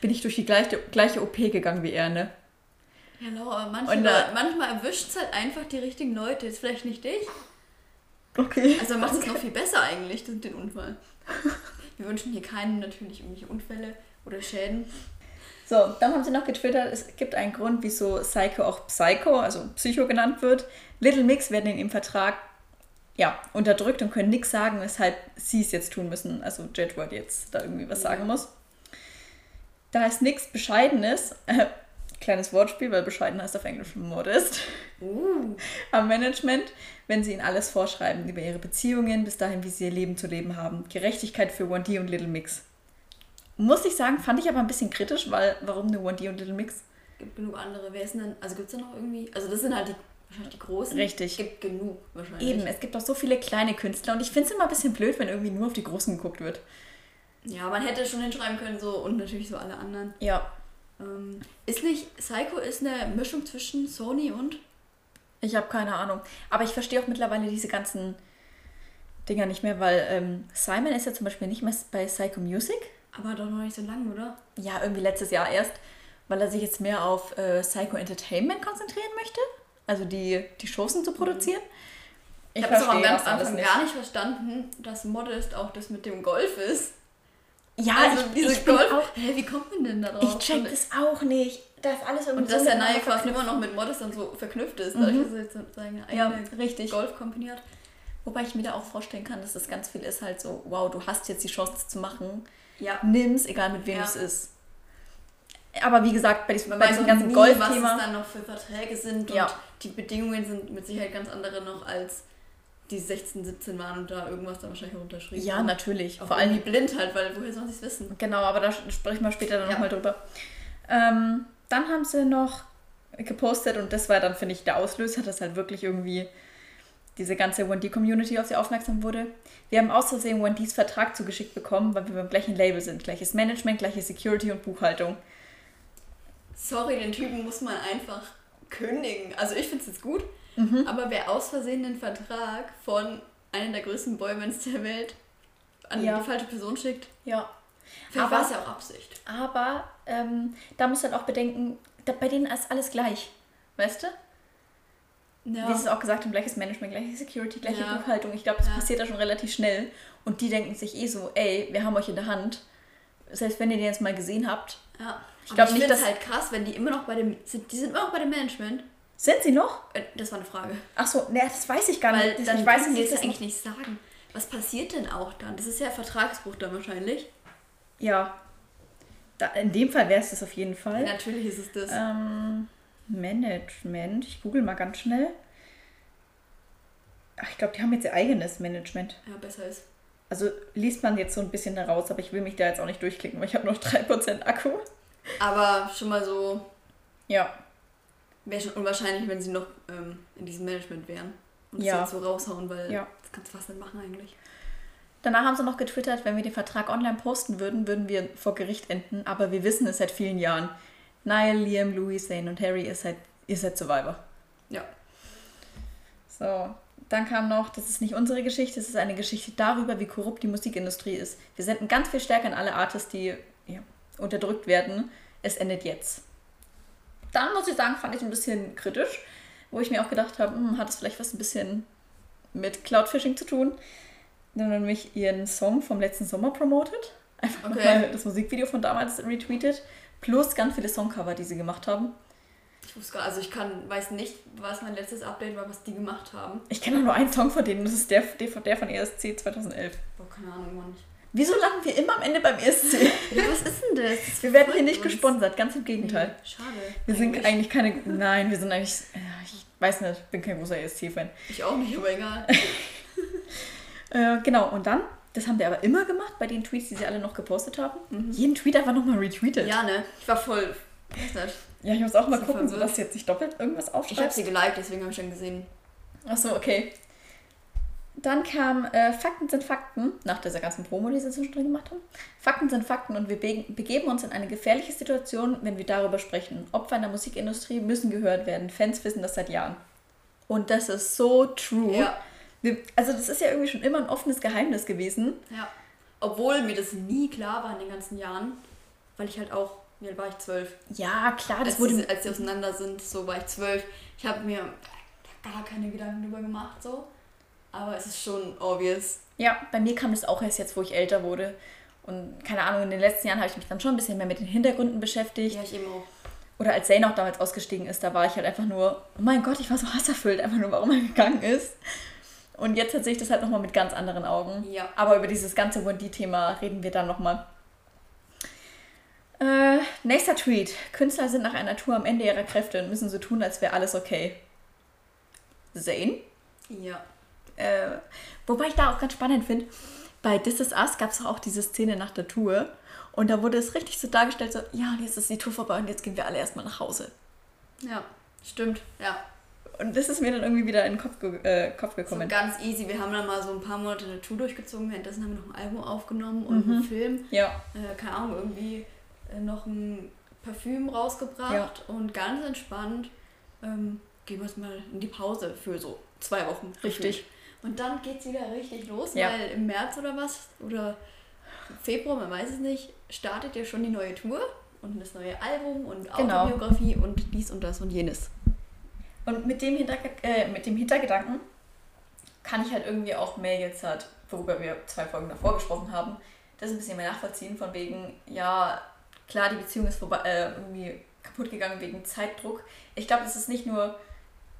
C: bin ich durch die gleiche, gleiche OP gegangen wie er, ne?
B: Ja, Laura,
C: Und
B: manchmal,
C: da-
B: manchmal erwischt es halt einfach die richtigen Leute. Jetzt vielleicht nicht dich.
C: Okay.
B: Also macht es noch viel besser eigentlich, den, den Unfall. Wir wünschen hier keinen natürlich irgendwelche Unfälle oder Schäden.
C: So, dann haben sie noch getwittert, es gibt einen Grund, wieso Psycho auch Psycho, also Psycho genannt wird. Little Mix werden in ihrem Vertrag ja, unterdrückt und können nichts sagen, weshalb sie es jetzt tun müssen. Also Jedward jetzt da irgendwie was
B: Ja.
C: sagen muss. Da ist nichts Bescheidenes, äh, kleines Wortspiel, weil bescheiden heißt auf Englisch modest,
B: Uh.
C: am Management, wenn sie ihnen alles vorschreiben über ihre Beziehungen, bis dahin, wie sie ihr Leben zu leben haben. Gerechtigkeit für 1D und Little Mix. Muss ich sagen, fand ich aber ein bisschen kritisch, weil warum nur 1D und Little Mix?
B: Gibt genug andere. Wer ist denn? Also gibt es da noch irgendwie? Also das sind halt die, wahrscheinlich die großen.
C: Richtig.
B: Gibt genug wahrscheinlich.
C: Eben, es gibt auch so viele kleine Künstler und ich finde es immer ein bisschen blöd, wenn irgendwie nur auf die Großen geguckt wird.
B: Ja, man hätte schon hinschreiben können so und natürlich so alle anderen.
C: Ja,
B: Ähm, ist nicht Psycho ist eine Mischung zwischen Sony und
C: ich habe keine Ahnung. Aber ich verstehe auch mittlerweile diese ganzen Dinger nicht mehr, weil ähm, Simon ist ja zum Beispiel nicht mehr bei Psycho Music.
B: aber doch noch nicht so lang, oder?
C: Ja, irgendwie letztes Jahr erst, weil er sich jetzt mehr auf äh, Psycho Entertainment konzentrieren möchte. Also die, die Shows zu produzieren.
B: Ich, habe es auch am ganz Anfang gar nicht verstanden, dass Modest auch das mit dem Golf ist.
C: Ja,
B: also
C: ich, ich bin
B: Golf.
C: auch.
B: Hä, wie kommt man denn da drauf?
C: Ich check das auch nicht. Da ist alles irgendwie
B: Und dass der Quaff immer noch mit Modest dann so verknüpft ist, dadurch, dass er jetzt so seine
C: Ja, richtig.
B: Golf-Company hat.
C: Wobei ich mir da auch vorstellen kann, dass das ganz viel ist halt so, wow, du hast jetzt die Chance, das zu machen.
B: Ja.
C: Nimm's, egal mit wem
B: Ja.
C: es ist. Aber wie gesagt, bei diesem, bei diesem ganzen
B: nie, was es
C: Golfthema.
B: dann noch für Verträge sind
C: Ja.
B: und die Bedingungen sind mit Sicherheit ganz andere noch als die 16, 17 waren und da irgendwas dann wahrscheinlich unterschrieben
C: Ja,
B: haben.
C: natürlich.
B: Auch
C: Vor allem
B: irgendwie blind halt, weil woher sollen sie es wissen?
C: Genau, aber da sprechen wir später dann
B: Ja.
C: nochmal drüber. Ähm, dann haben sie noch gepostet und das war dann, finde ich, der Auslöser, dass halt wirklich irgendwie diese ganze 1D-Community auf sie aufmerksam wurde. Wir haben aus Versehen 1Ds Vertrag zugeschickt bekommen, weil wir beim gleichen Label sind. Gleiches Management, gleiche Security und Buchhaltung.
B: sorry, den Typen muss man einfach kündigen. Also ich finde es jetzt gut,
C: Mhm.
B: aber wer aus Versehen den Vertrag von einer der größten Boybands der Welt an
C: Ja.
B: die falsche Person schickt,
C: Ja.
B: vielleicht war es ja auch Absicht.
C: Aber ähm, da muss halt auch bedenken, da, bei denen ist alles gleich. Weißt du?
B: Ja.
C: Wie es auch gesagt haben, gleiches Management, gleiche Security, gleiche
B: Ja.
C: Buchhaltung. Ich glaube, das
B: Ja.
C: passiert da schon relativ schnell. Und die denken sich eh so, ey, wir haben euch in der Hand. Selbst wenn ihr den jetzt mal gesehen habt.
B: ja.
C: Ich
B: Aber
C: glaub
B: ich
C: nicht, dass-
B: halt krass, wenn die immer noch bei dem sind, die sind immer noch bei dem Management.
C: Sind sie noch?
B: Äh, Das war eine Frage.
C: Ach so, ne, das weiß ich gar
B: Weil
C: nicht.
B: dann
C: ich weiß
B: können die
C: nicht,
B: jetzt
C: das
B: eigentlich nicht sagen. Was passiert denn auch dann? Das ist ja Vertragsbruch dann wahrscheinlich.
C: Ja. Da, in dem Fall wäre es das auf jeden Fall.
B: Natürlich ist es das.
C: Ähm, Management. Ich google mal ganz schnell. Ach, ich glaube, die haben jetzt ihr eigenes Management.
B: Ja, besser ist.
C: Also liest man jetzt so ein bisschen daraus, aber ich will mich da jetzt auch nicht durchklicken, weil ich habe noch 3% Akku.
B: Aber schon mal so,
C: Ja.
B: Wäre schon unwahrscheinlich, wenn sie noch ähm, in diesem Management wären. Und
C: Ja.
B: das jetzt so raushauen, weil
C: Ja.
B: das kannst du fast nicht machen eigentlich.
C: Danach haben sie noch getwittert, wenn wir den Vertrag online posten würden, würden wir vor Gericht enden, aber wir wissen es seit vielen Jahren. Niall, Liam, Louis, Zane und Harry ist seit, ihr seid Survivor.
B: Ja.
C: So, dann kam noch, das ist nicht unsere Geschichte, es ist eine Geschichte darüber, wie korrupt die Musikindustrie ist. Wir senden ganz viel Stärke an alle Artists, die ja, unterdrückt werden. Es endet jetzt. Dann muss ich sagen, fand ich es ein bisschen kritisch, wo ich mir auch gedacht habe, hm, hat es vielleicht was ein bisschen mit Cloudfishing zu tun. Dann haben nämlich ihren Song vom letzten Sommer promotet. Einfach
B: Okay.
C: mal das Musikvideo von damals retweetet. Plus ganz viele Songcover, die sie gemacht haben.
B: Ich wusste gar, also ich kann, weiß nicht, was mein letztes Update war, was die gemacht haben.
C: Ich kenne nur einen Song von denen, das ist der, der, von- der von ESC 2011.
B: Boah, keine Ahnung, Mann.
C: Wieso landen wir immer am Ende beim ESC?
B: Ja, was ist denn das? das
C: Wir werden hier nicht
B: uns.
C: gesponsert, ganz im Gegenteil.
B: Nee, Schade.
C: Wir sind eigentlich keine. Nein, wir sind eigentlich. Ich weiß nicht, bin kein großer ESC-Fan.
B: Ich auch nicht, aber egal.
C: Äh, genau, und dann, das haben wir aber immer gemacht bei den Tweets, die sie alle noch gepostet haben.
B: Mhm.
C: Jeden Tweet einfach nochmal retweetet.
B: ja, ne? Ich war voll. Weiß nicht.
C: Ja, ich muss auch mal
B: So
C: gucken, so
B: verwirrt.
C: dass du jetzt nicht doppelt irgendwas
B: Ich habe sie geliked, deswegen habe ich dann gesehen.
C: Achso, okay. Dann kam äh, Fakten sind Fakten, nach dieser ganzen Promo, die sie zwischendrin gemacht haben. Fakten sind Fakten und wir be begeben uns in eine gefährliche Situation, wenn wir darüber sprechen. Opfer in der Musikindustrie müssen gehört werden. Fans wissen das seit Jahren. Und das ist so true.
B: Ja.
C: Wir, also das ist ja irgendwie schon immer ein offenes Geheimnis gewesen.
B: Ja. Obwohl mir das nie klar war in den ganzen Jahren, weil ich halt auch, alt war ich? Zwölf.
C: Ja, klar, das
B: Als,
C: wurde...
B: die, als die auseinander sind, so war ich zwölf. Ich habe mir gar keine Gedanken drüber gemacht, so. Aber es ist schon obvious.
C: Ja, bei mir kam das auch erst jetzt, wo ich älter wurde. Und keine Ahnung, in den letzten Jahren habe ich mich dann schon ein bisschen mehr mit den Hintergründen beschäftigt.
B: Ja, ich eben auch.
C: Oder als Zane auch damals ausgestiegen ist, da war ich halt einfach nur, oh mein Gott, ich war so hasserfüllt, einfach nur, warum er gegangen ist. Und jetzt sehe ich das halt nochmal mit ganz anderen Augen.
B: Ja.
C: Aber über dieses ganze Wendy-Thema reden wir dann nochmal. Äh, nächster Tweet. Künstler sind nach einer Tour am Ende ihrer Kräfte und müssen so tun, als wäre alles okay. Zane?
B: Ja.
C: Äh, wobei ich da auch ganz spannend finde, bei This Is Us gab es auch diese Szene nach der Tour. Und da wurde es richtig so dargestellt, so, ja, jetzt ist die Tour vorbei und jetzt gehen wir alle erstmal nach Hause.
B: Ja. Stimmt. Ja.
C: Und das ist mir dann irgendwie wieder in den Kopf, ge äh, Kopf
B: So
C: gekommen.
B: ganz easy. Wir haben dann mal so ein paar Monate eine Tour durchgezogen. Währenddessen haben wir noch ein Album aufgenommen und einen Film.
C: Ja,
B: Äh, keine Ahnung, irgendwie äh, noch ein Parfüm rausgebracht und ganz entspannt ähm, gehen wir jetzt mal in die Pause für so zwei Wochen.
C: Richtig.
B: Und dann geht's wieder richtig los,
C: Ja.
B: weil im März oder was, oder Februar, man weiß es nicht, startet ja schon die neue Tour und das neue Album und
C: Genau.
B: Autobiografie und dies und das und jenes.
C: Und mit dem, Hinterge äh, mit dem Hintergedanken kann ich halt irgendwie auch mehr jetzt halt, worüber wir zwei Folgen davor gesprochen haben, das ein bisschen mehr nachvollziehen, von wegen, ja, klar, die Beziehung ist vorbei, äh, irgendwie kaputt gegangen wegen Zeitdruck. Ich glaube, es ist nicht nur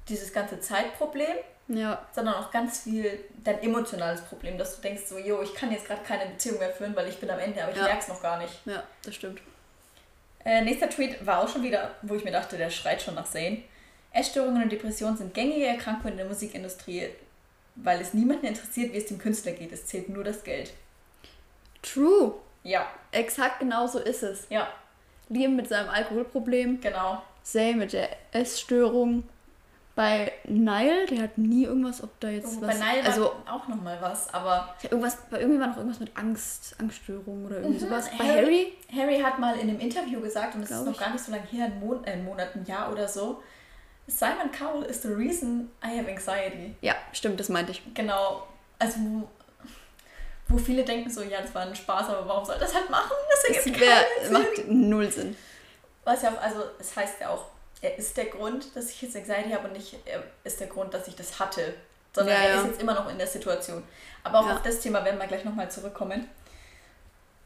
C: dieses ganze Zeitproblem,
B: Ja.
C: sondern auch ganz viel dein emotionales Problem, dass du denkst so, jo, ich kann jetzt gerade keine Beziehung mehr führen, weil ich bin am Ende, aber ich
B: Ja.
C: merke es noch gar nicht.
B: Ja, das stimmt.
C: Äh, nächster Tweet war auch schon wieder, wo ich mir dachte, der schreit schon nach Zane. Essstörungen und Depressionen sind gängige Erkrankungen in der Musikindustrie, weil es niemanden interessiert, wie es dem Künstler geht. Es zählt nur das Geld.
B: True.
C: Ja,
B: Exakt genau so ist es.
C: ja,
B: Liam mit seinem Alkoholproblem,
C: genau.
B: Zay mit der Essstörung. Bei Nile, der hat nie irgendwas, ob da jetzt
C: Oh, Bei
B: was.
C: Nile
B: also
C: auch nochmal was, aber
B: irgendwas, bei irgendwie war noch irgendwas mit Angst, Angststörung oder irgendwie
C: Mhm.
B: sowas. Bei
C: Harry-
B: Harry?
C: Harry hat mal in einem Interview gesagt, und es ist noch
B: ich.
C: gar nicht so lange her, ein, Mon äh, Monat, ein Jahr oder so, Simon Cowell is the reason I have anxiety.
B: Ja, stimmt, das meinte ich.
C: Genau, also wo, wo viele denken so, ja, das war ein Spaß, aber warum soll das halt machen? Das ergibt keinen Sinn.
B: macht null Sinn.
C: Was ja auch, also es heißt ja auch, er ist der Grund, dass ich jetzt Anxiety habe und nicht er ist der Grund, dass ich das hatte. Sondern
B: Ja,
C: er
B: ja.
C: ist jetzt immer noch in der Situation. Aber auch
B: Ja.
C: auf das Thema werden wir gleich nochmal zurückkommen.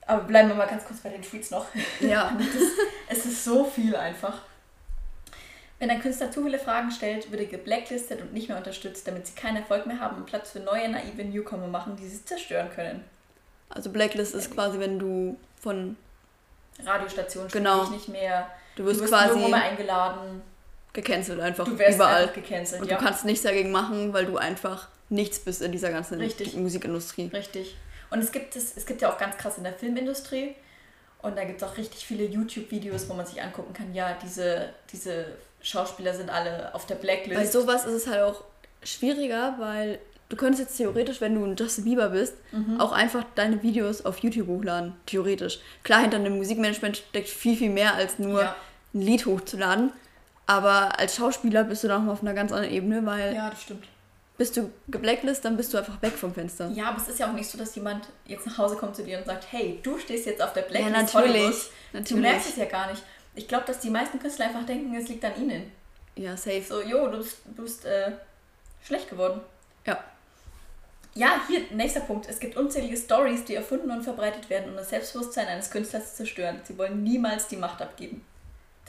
C: Aber bleiben wir mal ganz kurz bei den Tweets noch.
B: Ja.
C: Es ist so viel einfach. Wenn ein Künstler zu viele Fragen stellt, wird er geblacklistet und nicht mehr unterstützt, damit sie keinen Erfolg mehr haben und Platz für neue, naive Newcomer machen, die sie zerstören können.
B: Also Blacklist ist quasi, wenn du von.
C: Radiostationen
B: Genau.
C: nicht mehr.
B: Du wirst
C: du wirst
B: quasi
C: mehr eingeladen.
B: gecancelt einfach
C: Du wirst
B: überall.
C: einfach gecancelt.
B: Und
C: ja.
B: du kannst nichts dagegen machen, weil du einfach nichts bist in dieser ganzen
C: Richtig.
B: Musikindustrie.
C: Richtig. Und es gibt, es, es gibt ja auch ganz krass in der Filmindustrie. Und da gibt es auch richtig viele YouTube-Videos, wo man sich angucken kann, ja, diese, diese Schauspieler sind alle auf der Blacklist.
B: Bei sowas ist es halt auch schwieriger, weil du könntest jetzt theoretisch, wenn du ein Justin Bieber bist,
C: Mhm.
B: auch einfach deine Videos auf YouTube hochladen. Theoretisch. Klar, hinter einem Musikmanagement steckt viel, viel mehr als nur
C: Ja.
B: Ein Lied hochzuladen. Aber als Schauspieler bist du da noch auf einer ganz anderen Ebene, weil
C: ja, das stimmt.
B: bist du geblacklistet, dann bist du einfach weg vom Fenster.
C: Ja, aber es ist ja auch nicht so, dass jemand jetzt nach Hause kommt zu dir und sagt, hey, du stehst jetzt auf der
B: Ja,
C: Blacklist
B: natürlich.
C: Hollywood. Du
B: Natürlich.
C: merkst es ja gar nicht. Ich glaube, dass die meisten Künstler einfach denken, es liegt an ihnen.
B: Ja, safe.
C: So, jo, du bist, du bist äh, schlecht geworden.
B: Ja.
C: Ja, hier, nächster Punkt. Es gibt unzählige Stories, die erfunden und verbreitet werden, um das Selbstbewusstsein eines Künstlers zu zerstören. Sie wollen niemals die Macht abgeben.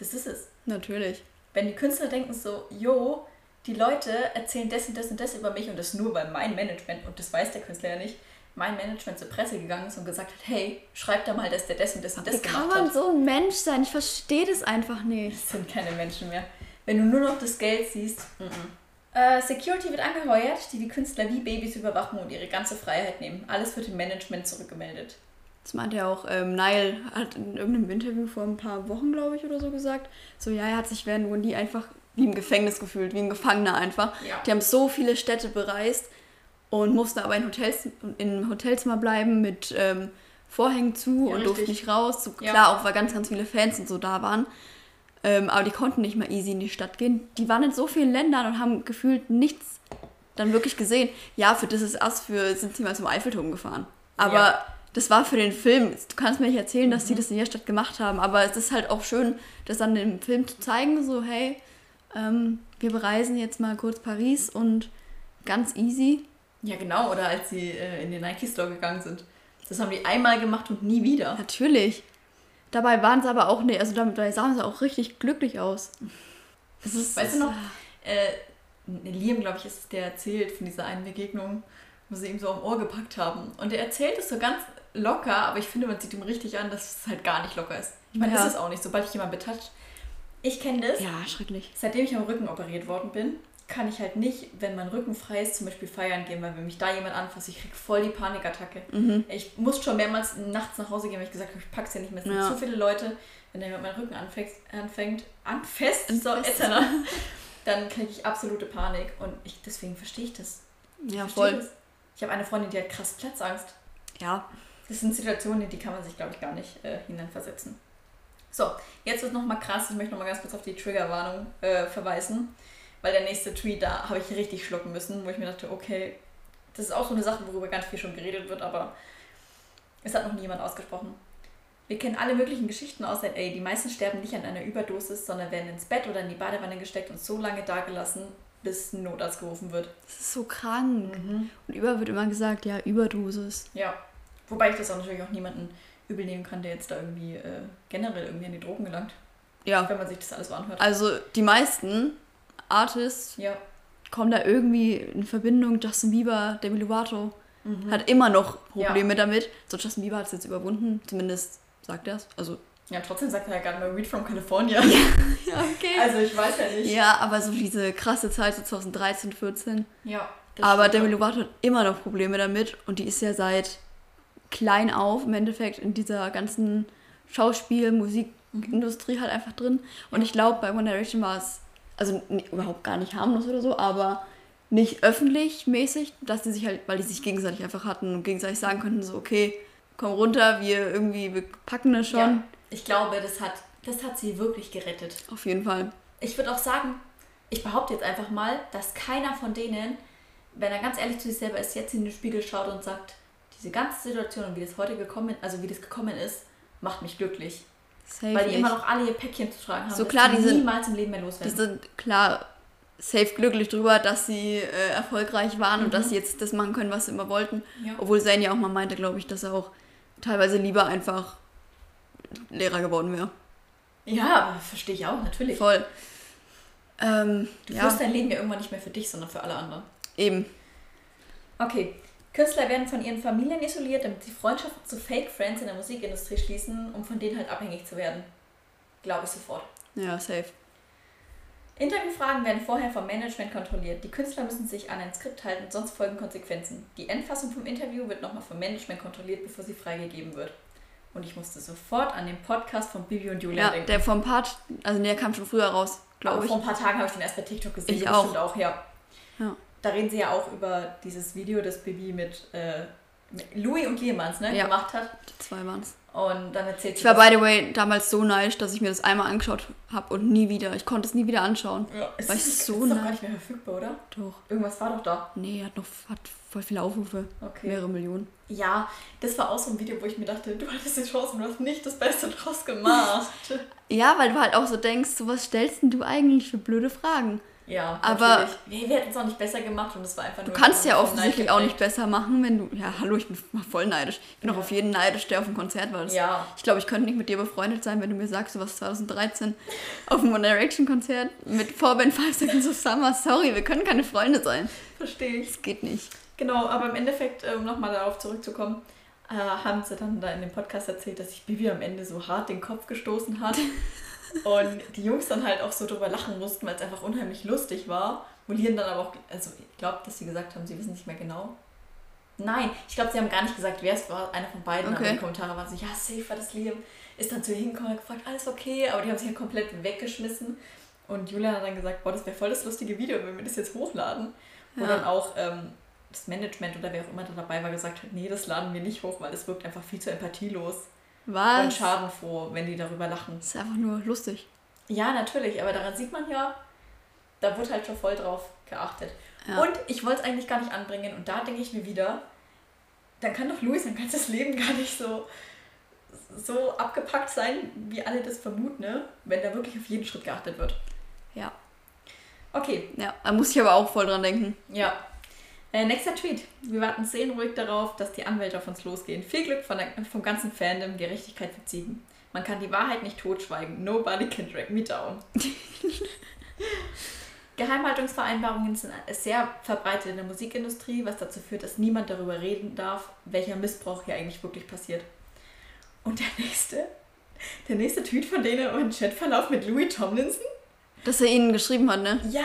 C: Das ist es.
B: Natürlich.
C: Wenn die Künstler denken so, jo, die Leute erzählen das und das und das über mich und das nur, weil mein Management, und das weiß der Künstler ja nicht, mein Management zur Presse gegangen ist und gesagt hat, hey, schreib da mal, dass der das und das und das
B: Wie kann
C: gemacht
B: man
C: hat.
B: so ein Mensch sein? Ich verstehe das einfach nicht.
C: Das sind keine Menschen mehr. Wenn du nur noch das Geld siehst. mm, mm. Äh, Security wird angeheuert, die die Künstler wie Babys überwachen und ihre ganze Freiheit nehmen. Alles wird dem Management zurückgemeldet.
B: Das meinte ja auch, ähm, Nile hat in irgendeinem Interview vor ein paar Wochen, glaube ich, oder so gesagt, so ja, er hat sich während Wendy einfach wie im Gefängnis gefühlt, wie ein Gefangener einfach.
C: Ja.
B: Die haben so viele Städte bereist und mussten aber in Hotels, in Hotelzimmer bleiben mit ähm, Vorhängen zu
C: Ja,
B: und durften nicht raus. So,
C: Ja.
B: Klar, auch weil ganz, ganz viele Fans und so da waren. Ähm, aber die konnten nicht mal easy in die Stadt gehen. Die waren in so vielen Ländern und haben gefühlt nichts dann wirklich gesehen. Ja, für das ist Us für sind sie mal zum Eiffelturm gefahren. Aber
C: Ja.
B: Das war für den Film. Du kannst mir nicht erzählen, dass die das in der Stadt gemacht haben. Aber es ist halt auch schön, das dann im Film zu zeigen, so hey, ähm, wir bereisen jetzt mal kurz Paris und ganz easy.
C: Ja, genau. Oder als sie äh, in den Nike-Store gegangen sind. Das haben die einmal gemacht und nie wieder.
B: Natürlich. Dabei waren sie aber auch nicht, also dabei sahen sie auch richtig glücklich aus. Es ist,
C: Weißt du noch, äh, Liam, glaube ich, ist der erzählt von dieser einen Begegnung, wo sie ihm so am Ohr gepackt haben. Und er erzählt es so ganz locker, aber ich finde, man sieht ihm richtig an, dass es halt gar nicht locker ist. Ich meine,
B: Ja.
C: das ist es auch nicht, sobald ich jemanden betatscht. Ich kenne das.
B: Ja, schrecklich.
C: Seitdem ich am Rücken operiert worden bin, kann ich halt nicht, wenn mein Rücken frei ist, zum Beispiel feiern gehen, weil wenn mich da jemand anfasst, ich krieg voll die Panikattacke.
B: Mhm.
C: Ich muss schon mehrmals nachts nach Hause gehen, weil ich gesagt habe, ich pack's ja nicht mehr. Es sind
B: Ja.
C: zu viele Leute. Wenn da jemand meinen Rücken anfängt, anfängt anfasst, so, dann kriege ich absolute Panik. Und ich, deswegen verstehe ich das.
B: Ja,
C: verstehe
B: voll.
C: Das. Ich habe eine Freundin, die hat krass Platzangst.
B: Ja.
C: Das sind Situationen, in die kann man sich, glaube ich, gar nicht äh, hineinversetzen. So, jetzt wird nochmal krass. Ich möchte nochmal ganz kurz auf die Triggerwarnung äh, verweisen, weil der nächste Tweet, da habe ich richtig schlucken müssen, wo ich mir dachte, okay, das ist auch so eine Sache, worüber ganz viel schon geredet wird, aber es hat noch nie jemand ausgesprochen. Wir kennen alle möglichen Geschichten aus LA. Die meisten sterben nicht an einer Überdosis, sondern werden ins Bett oder in die Badewanne gesteckt und so lange dagelassen, bis ein Notarzt gerufen wird.
B: Das ist so krank. Und über wird immer gesagt, ja, Überdosis.
C: Ja, wobei ich das auch natürlich auch niemanden übel nehmen kann, der jetzt da irgendwie äh, generell irgendwie an die Drogen gelangt,
B: Ja.
C: wenn man sich das alles so anhört.
B: Also die meisten Artists
C: Ja,
B: kommen da irgendwie in Verbindung. Justin Bieber, Demi Lovato
C: Mhm.
B: hat immer noch Probleme damit. So Justin Bieber hat es jetzt überwunden, zumindest sagt er es. Also
C: ja, trotzdem sagt er ja gerade mal Weed from California.
B: ja, okay.
C: Also ich weiß ja nicht.
B: ja, aber so diese krasse Zeit so 2013, 14.
C: Ja.
B: Aber Demi. Lovato hat immer noch Probleme damit und die ist ja seit klein auf im Endeffekt in dieser ganzen Schauspiel, Musikindustrie halt einfach drin. Und ich glaube, bei One Direction war es, also n- überhaupt gar nicht harmlos oder so, aber nicht öffentlich mäßig, dass die sich halt, weil die sich gegenseitig einfach hatten und gegenseitig sagen könnten, so, okay, komm runter, wir irgendwie, wir packen das schon.
C: Ja, ich glaube, das hat, das hat sie wirklich gerettet.
B: Auf jeden Fall.
C: Ich würde auch sagen, ich behaupte jetzt einfach mal, dass keiner von denen, wenn er ganz ehrlich zu sich selber ist, jetzt in den Spiegel schaut und sagt, diese ganze Situation und wie das heute gekommen, also wie das gekommen ist, macht mich glücklich.
B: Safe
C: Weil die
B: nicht.
C: immer noch alle ihr Päckchen zu tragen haben.
B: So klar, die sind-
C: niemals im Leben mehr
B: Die
C: loswerden.
B: sind klar safe glücklich drüber, dass sie äh, erfolgreich waren und dass
C: Mhm.
B: sie jetzt das machen können, was sie immer wollten.
C: Ja.
B: Obwohl Zane ja auch mal meinte, glaube ich, dass er auch teilweise lieber einfach Lehrer geworden wäre.
C: Ja, verstehe ich auch, natürlich.
B: Voll. Ähm,
C: Du
B: ja,
C: führst dein Leben ja irgendwann nicht mehr für dich, sondern für alle anderen.
B: eben.
C: Okay. Künstler werden von ihren Familien isoliert, damit sie Freundschaften zu Fake Friends in der Musikindustrie schließen, um von denen halt abhängig zu werden. Glaube ich sofort.
B: Ja, safe.
C: Interviewfragen werden vorher vom Management kontrolliert. Die Künstler müssen sich an ein Skript halten, sonst folgen Konsequenzen. Die Endfassung vom Interview wird nochmal vom Management kontrolliert, bevor sie freigegeben wird. Und ich musste sofort an den Podcast von Bibi und Julia
B: Ja,
C: denken.
B: der vom Part, also der kam schon früher raus, glaube ich.
C: vor ein paar Tagen habe ich den erst bei TikTok gesehen.
B: Ich auch.
C: auch, ja.
B: Ja.
C: Da reden sie ja auch über dieses Video, das Bibi mit, äh, mit Louis und Jemans ne,
B: Ja.
C: gemacht hat.
B: Zwei waren's.
C: Und dann erzählt
B: Ich
C: sie
B: war,
C: das-
B: by the way, damals so neidisch, dass ich mir das einmal angeschaut habe und nie wieder. Ich konnte es nie wieder anschauen.
C: Ja, es
B: war
C: ist,
B: ich
C: ist
B: so
C: doch
B: nah.
C: gar nicht mehr verfügbar, oder?
B: Doch.
C: Irgendwas war doch da.
B: Nee, hat noch hat voll viele Aufrufe.
C: Okay.
B: Mehrere Millionen.
C: Ja, das war auch so ein Video, wo ich mir dachte, du hattest die Chance und du hast nicht das Beste draus gemacht.
B: Ja, weil du halt auch so denkst, so was stellst denn du eigentlich für blöde Fragen?
C: Ja,
B: Aber-.
C: Nee, wir hätten es auch nicht besser gemacht und es war einfach
B: Du kannst ja offensichtlich auch nicht besser machen, wenn du. Ja, hallo, ich bin voll neidisch. Ich bin auch
C: Ja.
B: auf jeden neidisch, der auf dem Konzert war. Das,
C: Ja,
B: Ich glaube, ich könnte nicht mit dir befreundet sein, wenn du mir sagst, du warst 2013 auf dem One Direction Konzert mit Vorband 5 Seconds of Summer. Sorry, wir können keine Freunde sein.
C: verstehe ich.
B: Das geht nicht.
C: Genau, aber im Endeffekt, um nochmal darauf zurückzukommen, äh, haben sie dann da in dem Podcast erzählt, dass sich Bibi am Ende so hart den Kopf gestoßen hat. und die Jungs dann halt auch so drüber lachen mussten, weil es einfach unheimlich lustig war. Wo Lian dann aber auch, also ich glaube, dass sie gesagt haben, sie wissen nicht mehr genau. Nein, ich glaube, sie haben gar nicht gesagt, wer es war, einer von beiden, aber
B: Okay.
C: die Kommentare waren so, ja, safe war das Liam. Ist dann zu ihr hingekommen und gefragt, alles okay, aber die haben sich ja komplett weggeschmissen. Und Julia hat dann gesagt, boah, das wäre voll das lustige Video, wenn wir das jetzt hochladen. Wo
B: Ja.
C: dann auch ähm, das Management oder wer auch immer da dabei war, gesagt hat, nee, das laden wir nicht hoch, weil es wirkt einfach viel zu empathielos und
B: Was?
C: schadenfroh, wenn die darüber lachen.
B: Das ist einfach nur lustig.
C: Ja, natürlich, aber daran sieht man ja, da wird halt schon voll drauf geachtet.
B: Ja.
C: Und ich wollte es eigentlich gar nicht anbringen und da denke ich mir wieder, dann kann doch Louis sein ganzes Leben gar nicht so, so abgepackt sein, wie alle das vermuten, ne? wenn da wirklich auf jeden Schritt geachtet wird.
B: Ja.
C: Okay,
B: Ja, da muss ich aber auch voll dran denken.
C: Ja. Äh, nächster Tweet. Wir warten seelenruhig darauf, dass die Anwälte auf uns losgehen. Viel Glück von der, vom ganzen Fandom, Gerechtigkeit für Ziegen. Man kann die Wahrheit nicht totschweigen. Nobody can drag me down. Geheimhaltungsvereinbarungen sind sehr verbreitet in der Musikindustrie, was dazu führt, dass niemand darüber reden darf, welcher Missbrauch hier eigentlich wirklich passiert. Und der nächste, der nächste Tweet von denen war ein Chatverlauf mit Louis Tomlinson.
B: Dass er ihnen geschrieben hat, ne?
C: Ja!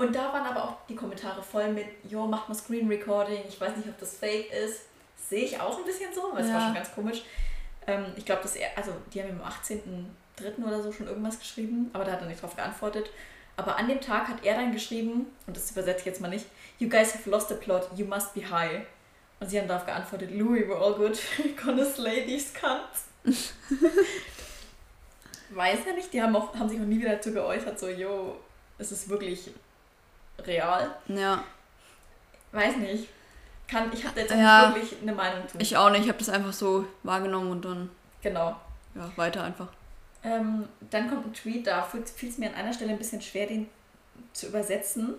C: Und da waren aber auch die Kommentare voll mit, jo, macht mal Screen Recording, ich weiß nicht, ob das fake ist. Sehe ich auch ein bisschen so, weil es war
B: Ja.
C: schon ganz komisch. Ähm, ich glaube, dass er, also die haben ihm am 18.03. oder so schon irgendwas geschrieben, aber da hat er nicht drauf geantwortet. Aber an dem Tag hat er dann geschrieben, und das übersetze ich jetzt mal nicht, You guys have lost the plot, you must be high. Und sie haben darauf geantwortet, Louis, we're all good, gonna slay these cunts. Weiß ja nicht, die haben, auch, haben sich auch nie wieder dazu geäußert, so, yo, ist es wirklich real?
B: Ja.
C: Weiß nicht. Kann, ich habe jetzt
B: Ja.
C: nicht wirklich eine Meinung zu.
B: Ich auch nicht. Ich habe das einfach so wahrgenommen und dann,
C: genau.
B: ja, weiter einfach.
C: Ähm, dann kommt ein Tweet, da fiel es mir an einer Stelle ein bisschen schwer, den zu übersetzen.